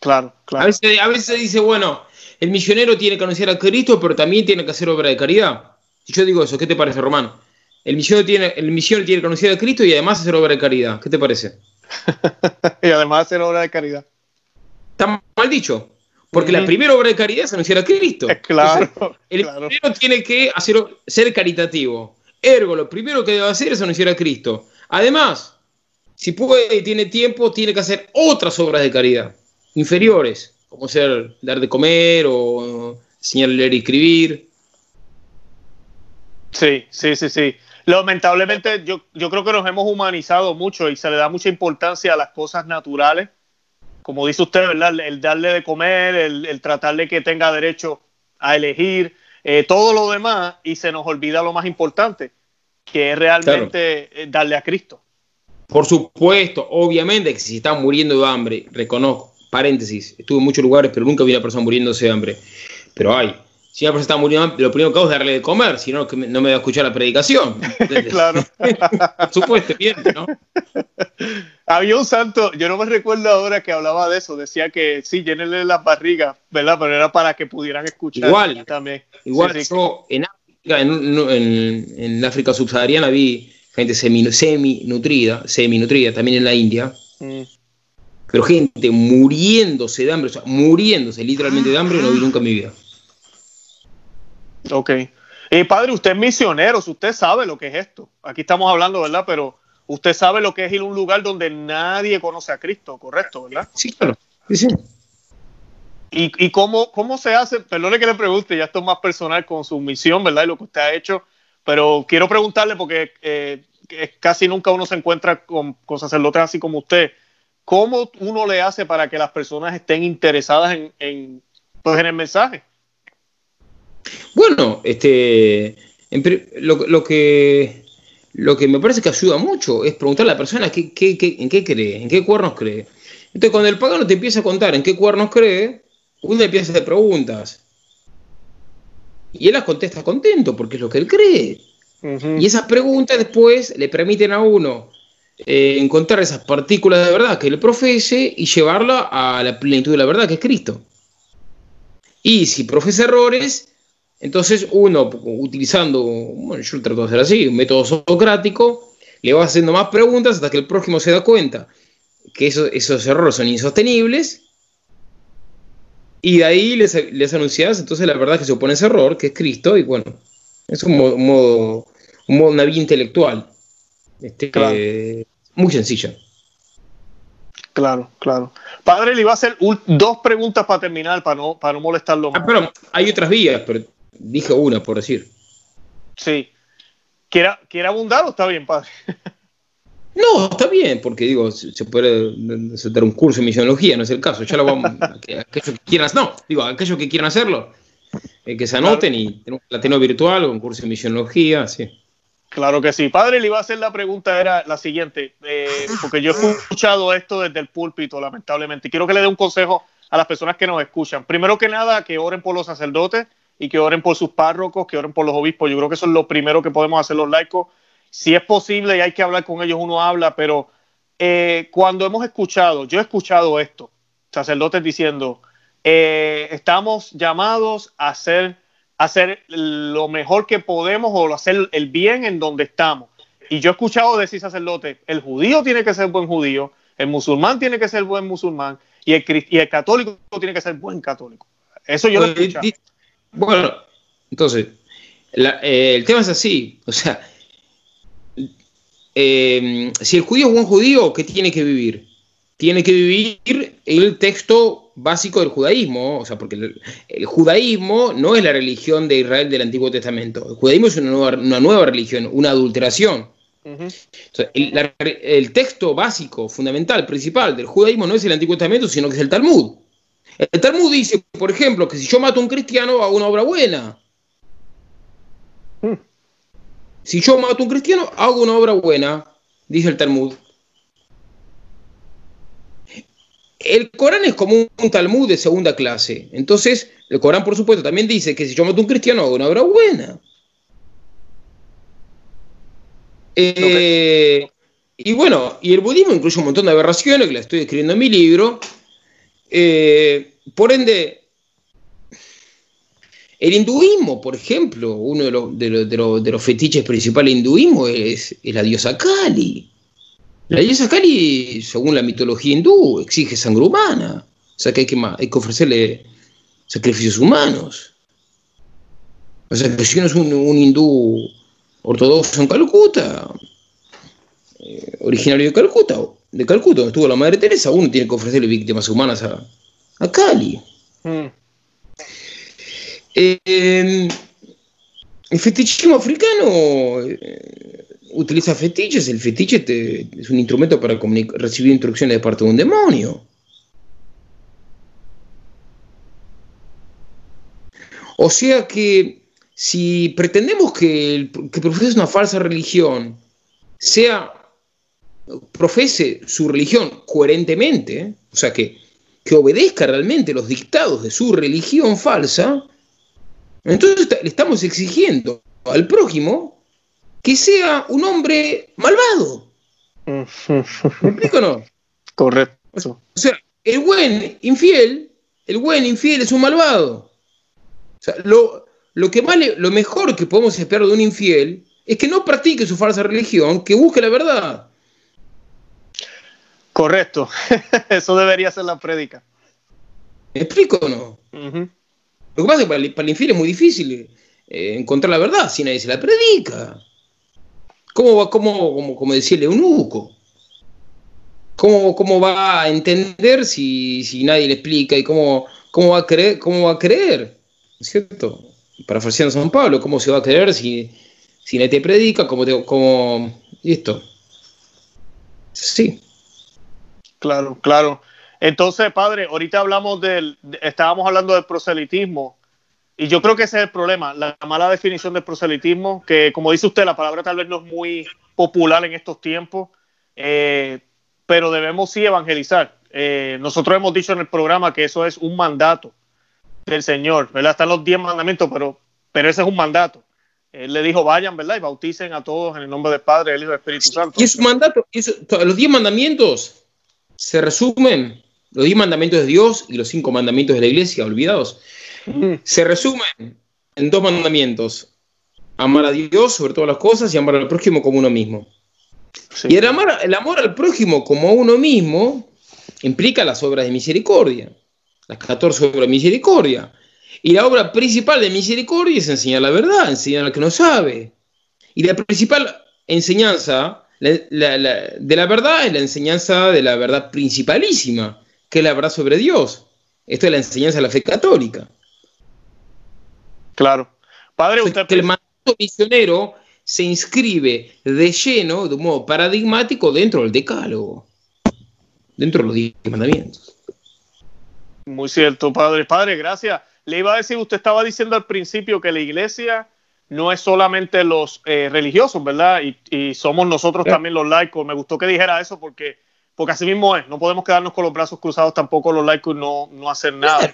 Claro, claro. A veces, se dice, bueno, el misionero tiene que anunciar a Cristo, pero también tiene que hacer obra de caridad. Si yo digo eso, ¿qué te parece, Román? El misionero tiene, el misionero tiene que anunciar a Cristo y además hacer obra de caridad. ¿Qué te parece? y además hacer obra de caridad. Está mal dicho. Porque la primera obra de caridad es anunciar a Cristo. Claro. el misionero tiene que hacer, ser caritativo. Ergo, lo primero que debe hacer es anunciar a Cristo. Además, si puede y tiene tiempo, tiene que hacer otras obras de caridad inferiores, como ser dar de comer o enseñar a leer y escribir. Sí, sí, sí, sí. Lamentablemente yo, yo creo que nos hemos humanizado mucho y se le da mucha importancia a las cosas naturales. Como dice usted, ¿verdad? El darle de comer, el, tratarle que tenga derecho a elegir, eh, todo lo demás y se nos olvida lo más importante, que es realmente eh, darle a Cristo. Por supuesto, obviamente que si está muriendo de hambre, reconozco, paréntesis, estuve en muchos lugares, pero nunca vi a una persona muriéndose de hambre. Pero hay. Si una persona está muriendo, lo primero que hago es darle de comer, si no, no me va a escuchar la predicación. claro. Por supuesto, bien, ¿no? Había un santo, yo no me recuerdo ahora que hablaba de eso, decía que sí, llénenle las barrigas, ¿verdad? Pero era para que pudieran escuchar igual, también. Igual, yo en En, en, África subsahariana vi gente semi-nutrida, semi-nutrida, también en la India. Mm pero gente muriéndose de hambre, o sea, muriéndose literalmente de hambre, no vi nunca en mi vida. Ok. Y padre, usted es misionero, usted sabe lo que es esto. Aquí estamos hablando, ¿verdad? Pero usted sabe lo que es ir a un lugar donde nadie conoce a Cristo, ¿correcto? ¿Verdad? Sí, claro. Sí, sí. ¿Y, y cómo, cómo se hace? Perdone que le pregunte, ya esto es más personal con su misión, ¿verdad? Y lo que usted ha hecho. Pero quiero preguntarle, porque eh, casi nunca uno se encuentra con, con sacerdotes así como usted ¿Cómo uno le hace para que las personas estén interesadas en, pues, en, el mensaje? Bueno, este, lo, que, lo que me parece que ayuda mucho es preguntarle a la persona qué, en qué cree, en qué cuernos cree. Entonces, cuando el pagano te empieza a contar en qué cuernos cree, uno le empieza a hacer preguntas. Y él las contesta contento porque es lo que él cree. Y esas preguntas después le permiten a uno eh, encontrar esas partículas de verdad que él profese y llevarla a la plenitud de la verdad que es Cristo. Y si profesa errores, entonces uno, utilizando, bueno, yo trato de hacer así, un método socrático, le va haciendo más preguntas hasta que el próximo se da cuenta que esos errores son insostenibles Y de ahí les, les entonces la verdad es que se opone ese error, que es Cristo, y bueno, es un modo, una vía intelectual. Este, Muy sencilla. Claro, claro. Padre, le iba a hacer dos preguntas para terminar, para no, para no molestarlo más. Ah, pero hay otras vías, pero dije una, por decir. Sí. ¿Quiere, ¿Quiere abundar o está bien, padre? No, está bien, porque digo, se puede dar un curso de misionología, no es el caso. Ya lo vamos, aquellos que quieran, no, digo, aquellos que quieran hacerlo, eh, que se anoten y tenemos un latino virtual un curso de misionología, sí. Claro que sí. Padre, le iba a hacer la pregunta, era la siguiente, eh, porque yo he escuchado esto desde el púlpito, lamentablemente. Quiero que le dé un consejo a las personas que nos escuchan. Primero que nada, que oren por los sacerdotes y que oren por sus párrocos, que oren por los obispos. Yo creo que eso es lo primero que podemos hacer los laicos si es posible y hay que hablar con ellos, uno habla, pero eh, cuando hemos escuchado, yo he escuchado esto, sacerdotes diciendo, eh, estamos llamados a hacer, hacer lo mejor que podemos o hacer el bien en donde estamos. Y yo he escuchado decir sacerdotes, el judío tiene que ser buen judío, el musulmán tiene que ser buen musulmán y el, y el católico tiene que ser buen católico. Eso yo lo he escuchado. Bueno, entonces, eh, el tema es así, o sea, eh, si el judío es buen judío, ¿qué tiene que vivir? Tiene que vivir el texto básico del judaísmo, o sea, porque el, judaísmo no es la religión de Israel del Antiguo Testamento, el judaísmo es una nueva, religión, una adulteración. el, texto básico, fundamental, principal del judaísmo no es el Antiguo Testamento, sino que es el Talmud. El Talmud dice, por ejemplo, que si yo mato a un cristiano hago una obra buena. Mm. Si yo mato a un cristiano, hago una obra buena, dice el Talmud. El Corán es como un Talmud de segunda clase. Entonces, el Corán, por supuesto, también dice que si yo mato a un cristiano, hago una obra buena. Eh, y bueno, y el budismo incluye un montón de aberraciones que la estoy escribiendo en mi libro. Eh, por ende, el hinduismo, por ejemplo, uno de los, fetiches principales del hinduismo es, la diosa Kali. La diosa Kali, según la mitología hindú, exige sangre humana. O sea que hay que, hay que ofrecerle sacrificios humanos. O sea que si uno es un, hindú ortodoxo en Calcuta, eh, originario de Calcuta, de Calcuta, donde estuvo la Madre Teresa, uno tiene que ofrecerle víctimas humanas a, a Kali. Mm. El fetichismo africano eh, utiliza fetiches. El fetiche es un instrumento para recibir instrucciones de parte de un demonio. O sea que si pretendemos que el que profese una falsa religión sea profese su religión coherentemente, o sea que, que obedezca realmente los dictados de su religión falsa, entonces le estamos exigiendo al prójimo que sea un hombre malvado. ¿Me explico o no? Correcto. O sea, el buen infiel, el buen infiel es un malvado. O sea, lo, que vale, lo mejor que podemos esperar de un infiel es que no practique su falsa religión, que busque la verdad. Correcto. Eso debería ser la prédica. ¿Me explico o no? Lo que pasa es que para el, infiel es muy difícil eh, encontrar la verdad si nadie se la predica. ¿Cómo va, cómo, como, como decirle eunuco? ¿Cómo, ¿Cómo va a entender si, si, nadie le explica y cómo, cómo, va a creer, cómo va a creer? ¿Cierto? Para a San Pablo, ¿cómo se va a creer si, si nadie te predica? ¿Cómo te, cómo, esto? Sí. Claro, claro. Entonces, padre, ahorita hablamos del, estábamos hablando del proselitismo y yo creo que ese es el problema, la mala definición del proselitismo, que como dice usted, la palabra tal vez no es muy popular en estos tiempos, eh, pero debemos sí evangelizar. Eh, nosotros hemos dicho en el programa que eso es un mandato del Señor, ¿verdad? Están los diez mandamientos, pero, pero ese es un mandato. Él le dijo, vayan, ¿verdad? Y bauticen a todos en el nombre del Padre, del Hijo y del Espíritu Santo. Y es un mandato, los diez mandamientos se resumen los diez mandamientos de Dios y los cinco mandamientos de la iglesia, olvidados, se resumen en dos mandamientos. Amar a Dios sobre todas las cosas y amar al prójimo como uno mismo. Y el amor, el amor al prójimo como a uno mismo implica las obras de misericordia. las 14 obras de misericordia. Y la obra principal de misericordia es enseñar la verdad, enseñar al que no sabe. Y la principal enseñanza de la verdad es la enseñanza de la verdad principalísima, que la verdad sobre Dios. Esto es la enseñanza de la fe católica. Claro. Padre, usted... Que el mandato misionero se inscribe de lleno, de un modo paradigmático, dentro del decálogo, dentro de los diez mandamientos. Muy cierto, padre. Padre, gracias. Le iba a decir, usted estaba diciendo al principio que la iglesia no es solamente los eh, religiosos, ¿verdad? Y, somos nosotros también los laicos. Me gustó que dijera eso porque, porque así mismo es. No podemos quedarnos con los brazos cruzados tampoco los laicos no, no hacer nada.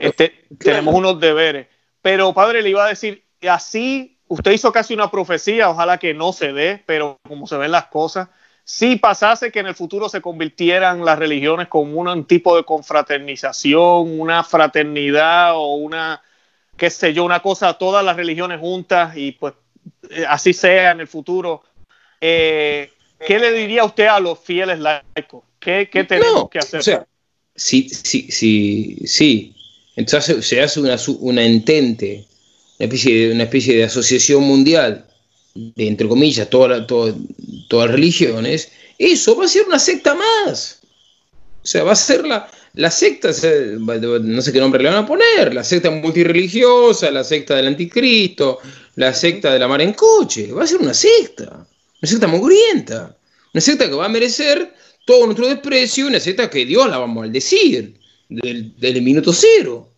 Este, tenemos unos deberes. Pero, padre, le iba a decir, así usted hizo casi una profecía, ojalá que no se dé, pero como se ven las cosas, si pasase que en el futuro se convirtieran las religiones como un tipo de confraternización, una fraternidad o una, qué sé yo, una cosa, todas las religiones juntas y pues eh, así sea en el futuro, eh, ¿qué le diría usted a los fieles laicos? ¿Qué, tenemos que hacer? O sea, sí, sí, sí, sí. Entonces se hace una, una entente una especie de, una especie de asociación mundial de, entre comillas, todas las religiones, eso va a ser una secta más. O sea, va a ser la, la secta, no sé qué nombre le van a poner, la secta multireligiosa, la secta del anticristo, la secta de la mar en coche, va a ser una secta, una secta mugrienta, una secta que va a merecer todo nuestro desprecio, una secta que Dios la va a maldecir del, del minuto cero.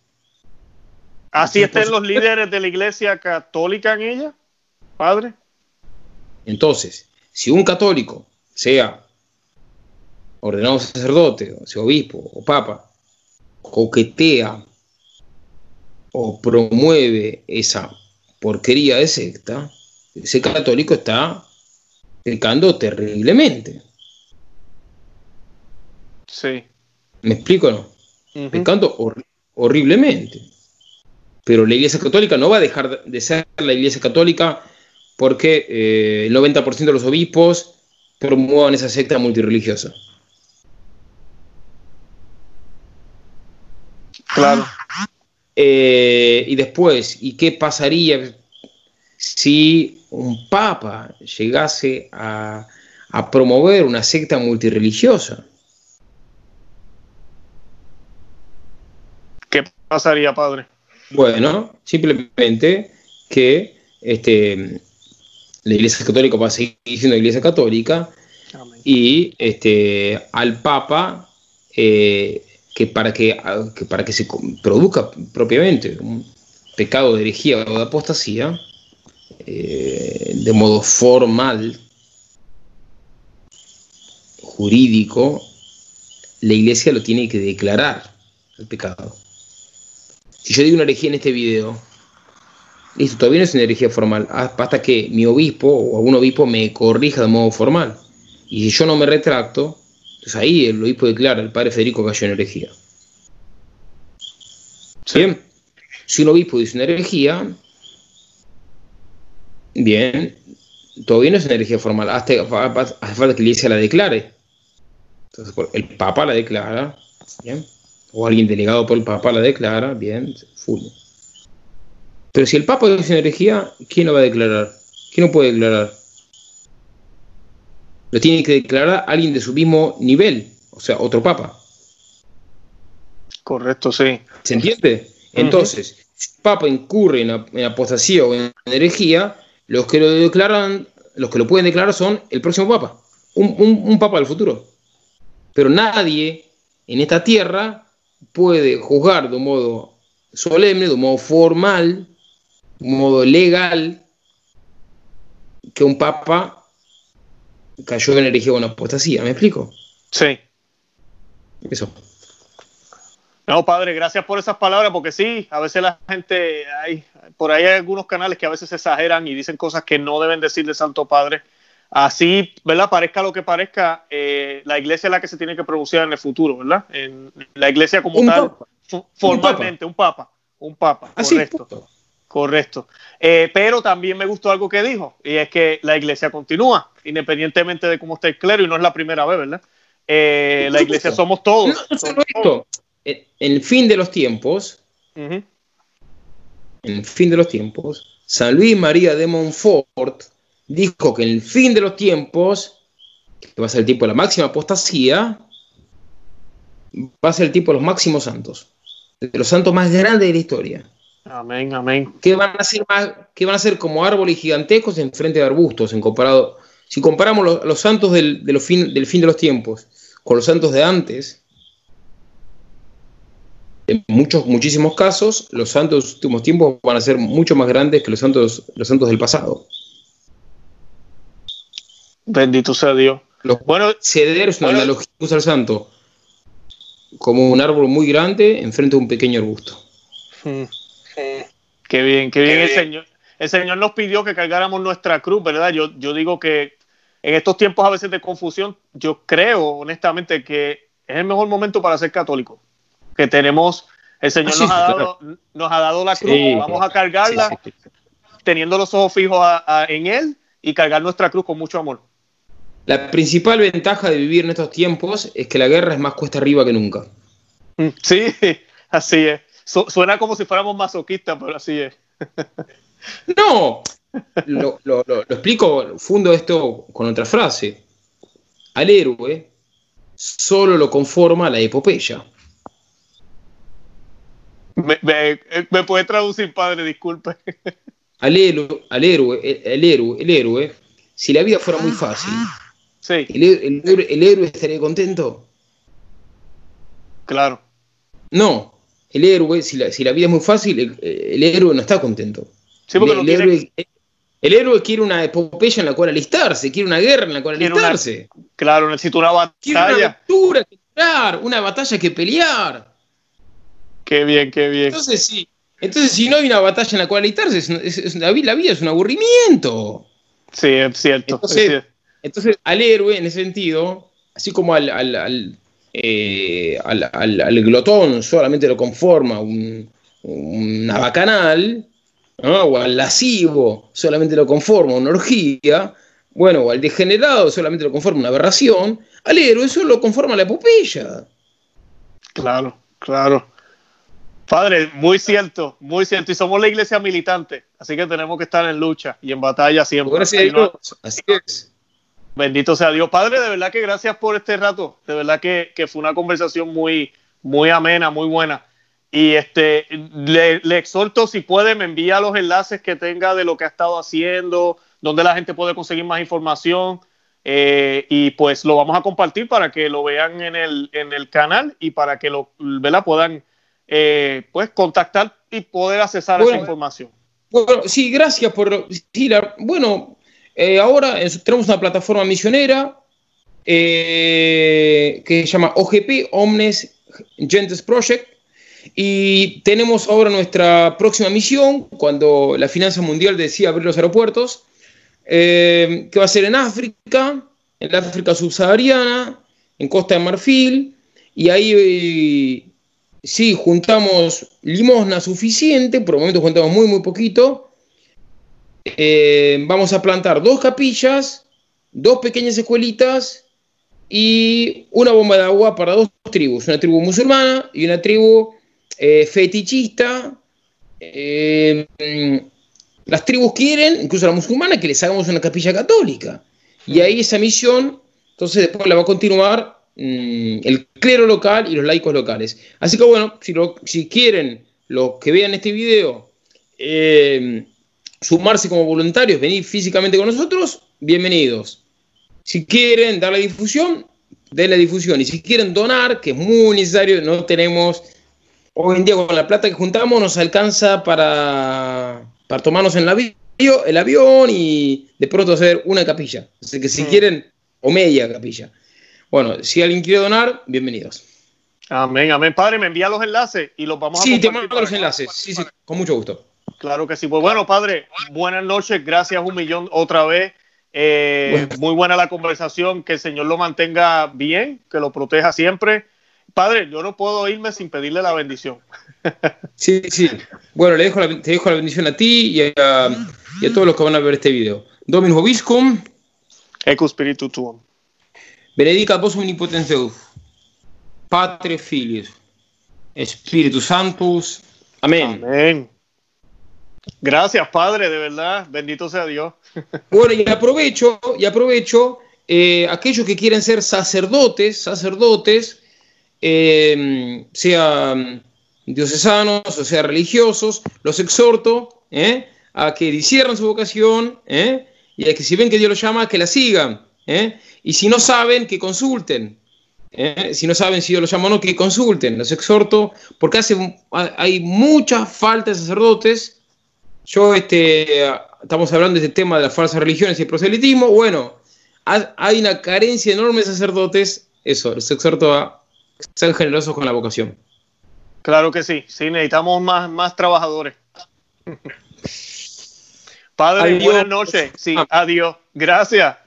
¿Así estén los líderes de la iglesia católica en ella, padre? Entonces, si un católico, sea ordenado sacerdote, o sea obispo o papa, coquetea o promueve esa porquería de secta, ese católico está pecando terriblemente. Sí. ¿Me explico o no? Pecando horriblemente. Pero la Iglesia Católica no va a dejar de ser la Iglesia Católica porque eh, el 90% de los obispos promuevan esa secta multireligiosa. Claro. Eh, y después, ¿y qué pasaría si un papa llegase a, a promover una secta multireligiosa? ¿Qué pasaría, padre? Bueno, simplemente que este, la Iglesia Católica va a seguir siendo Iglesia Católica y este, al Papa eh, que, para que, para que se produzca propiamente un pecado de herejía o de apostasía, eh, de modo formal, jurídico, la Iglesia lo tiene que declarar el pecado. Si yo digo una herejía en este video, listo, todavía no es una herejía formal, hasta que mi obispo o algún obispo me corrija de modo formal. Y si yo no me retracto, entonces ahí el obispo declara, el padre Federico cayó en herejía. Bien, si un obispo dice una herejía, bien, todavía no es una herejía formal, hasta, hace falta que la iglesia la declare. Entonces el Papa la declara, bien o alguien delegado por el Papa la declara, bien, full. Pero si el Papa dice una herejía, ¿quién lo va a declarar? ¿Quién lo puede declarar? Lo tiene que declarar alguien de su mismo nivel, o sea, otro Papa. Correcto, sí. ¿Se entiende? Entonces, si el Papa incurre en, apostasía o en herejía, los que lo declaran, los que lo pueden declarar son el próximo Papa, un, un Papa del futuro. Pero nadie en esta tierra puede juzgar de un modo solemne, de un modo formal, de un modo legal, que un papa cayó en herejía o en apostasía. ¿Me explico? Sí. Eso. No, padre, gracias por esas palabras, porque sí, a veces la gente, hay, por ahí hay algunos canales que a veces exageran y dicen cosas que no deben decir de Santo Padre. Así, ¿verdad? Parezca lo que parezca, eh, la iglesia es la que se tiene que producir en el futuro, ¿verdad? En la iglesia como tal, formalmente, un papa, un papa, ah, correcto. Correcto. Eh, pero también me gustó algo que dijo, y es que la iglesia continúa, independientemente de cómo esté el clero, y no es la primera vez, ¿verdad? Eh, la iglesia somos todos. No, solo esto, en el fin de los tiempos, en el fin de los tiempos, San Luis María de Montfort dijo que en el fin de los tiempos, que va a ser el tiempo de la máxima apostasía, va a ser el tiempo de los máximos santos, de los santos más grandes de la historia. Amén, amén. Que van a ser, más, que van a ser como árboles gigantescos en frente de arbustos, en comparado. Si comparamos los, santos del, de los fin, del fin de los tiempos con los santos de antes, en muchos, muchísimos casos, los santos de los últimos tiempos van a ser mucho más grandes que los santos, los santos del pasado. Bendito sea Dios. bueno, ceder es una analogía que usa el santo como un árbol muy grande enfrente de un pequeño arbusto. Hmm. Qué bien, qué bien, el Señor. El Señor nos pidió que cargáramos nuestra cruz, ¿verdad? Yo, yo digo que en estos tiempos a veces de confusión, yo creo honestamente que es el mejor momento para ser católico. Que tenemos, el Señor nos, ha dado, nos ha dado la cruz, vamos a cargarla teniendo los ojos fijos en Él y cargar nuestra cruz con mucho amor. La principal ventaja de vivir en estos tiempos es que la guerra es más cuesta arriba que nunca. Mm, sí, así es. suena como si fuéramos masoquistas, pero así es. no, lo, explico, fundo esto con otra frase. Al héroe solo lo conforma la epopeya. Me, puede traducir, padre, disculpe. Al, héroe, al héroe, el, héroe, el héroe, si la vida fuera muy fácil, sí. el, héroe estaría contento. Claro. No, el héroe, si la, vida es muy fácil, el, héroe no está contento. Sí, porque el, héroe, el héroe quiere una epopeya en la cual alistarse, quiere una guerra en la cual alistarse. claro, necesita una batalla. Quiere una aventura que pelear, una batalla que pelear. Qué bien, qué bien. Entonces, sí. Entonces, si no hay una batalla en la cual alistarse, la, vida es un aburrimiento. Sí, es cierto. Entonces, al héroe, en ese sentido, así como al, al, eh, glotón solamente lo conforma un, una bacanal, o al lascivo solamente lo conforma una orgía, bueno, o al degenerado solamente lo conforma una aberración, al héroe solo lo conforma la epopeya. Claro, claro. Padre, muy cierto, muy cierto. Y somos la iglesia militante, así que tenemos que estar en lucha y en batalla siempre. Gracias. Así es. Bendito sea Dios. Padre, de verdad que gracias por este rato. De verdad que, que fue una conversación muy, muy amena, muy buena. Y este, le, exhorto, si puede, me envía los enlaces que tenga de lo que ha estado haciendo, donde la gente puede conseguir más información. Eh, y pues lo vamos a compartir para que lo vean en el, en el canal y para que lo puedan eh, pues contactar y poder accesar esa información. Bueno, sí, gracias por. bueno, eh, ahora tenemos una plataforma misionera que se llama OGP, Omnes Gentes Project y tenemos ahora nuestra próxima misión, cuando la Finanza Mundial decía abrir los aeropuertos, eh, que va a ser en África, en la África subsahariana, en Costa de Marfil, y ahí eh, sí juntamos limosna suficiente, por el momento juntamos muy, muy poquito. Eh, vamos a plantar dos capillas, dos pequeñas escuelitas y una bomba de agua para dos tribus, una tribu musulmana y una tribu eh, fetichista. Eh, las tribus quieren, incluso la musulmana, que les hagamos una capilla católica. Y ahí esa misión, entonces después la va a continuar mm, el clero local y los laicos locales. Así que bueno, si, si quieren los que vean este video eh, sumarse como voluntarios, venir físicamente con nosotros, bienvenidos. Si quieren dar la difusión, den la difusión. Y si quieren donar, que es muy necesario, no tenemos hoy en día con la plata que juntamos nos alcanza para, para tomarnos en el, el avión y de pronto hacer una capilla. Así que si mm. quieren, o media capilla. Bueno, si alguien quiere donar, bienvenidos. Amén, amén. Padre, me envía los enlaces y los vamos a Sí, te mando los enlaces. Sí, sí, con mucho gusto. Claro que sí. Pues bueno, padre, buenas noches. Gracias un millón otra vez. Eh, muy buena la conversación. Que el Señor lo mantenga bien, que lo proteja siempre Padre, yo no puedo irme sin pedirle la bendición. Sí, sí. Bueno, le dejo la, te dejo la bendición a ti y a, todos los que van a ver este video. Dominus Obiscum. Eco Spiritu Tuum. Benedica vos omnipotens Deus, Patre Filius, Espíritu Santus. Amén. Amén. Gracias, Padre, de verdad. Bendito sea Dios. Bueno, y aprovecho, y aprovecho, eh, aquellos que quieren ser sacerdotes, sacerdotes, eh, sean diocesanos o sean religiosos, los exhorto eh, a que discierran su vocación y a que si ven que Dios los llama, que la sigan. Y si no saben, que consulten. Si no saben si Dios los llama o no, que consulten. Los exhorto porque hace, hay mucha falta de sacerdotes yo, este, estamos hablando de este tema de las falsas religiones y el proselitismo. Bueno, hay una carencia enorme de sacerdotes. Eso, les exhorto a ser generosos con la vocación. Claro que sí, sí, necesitamos más, más trabajadores. Padre, buenas noches. Sí, ah. adiós. Gracias.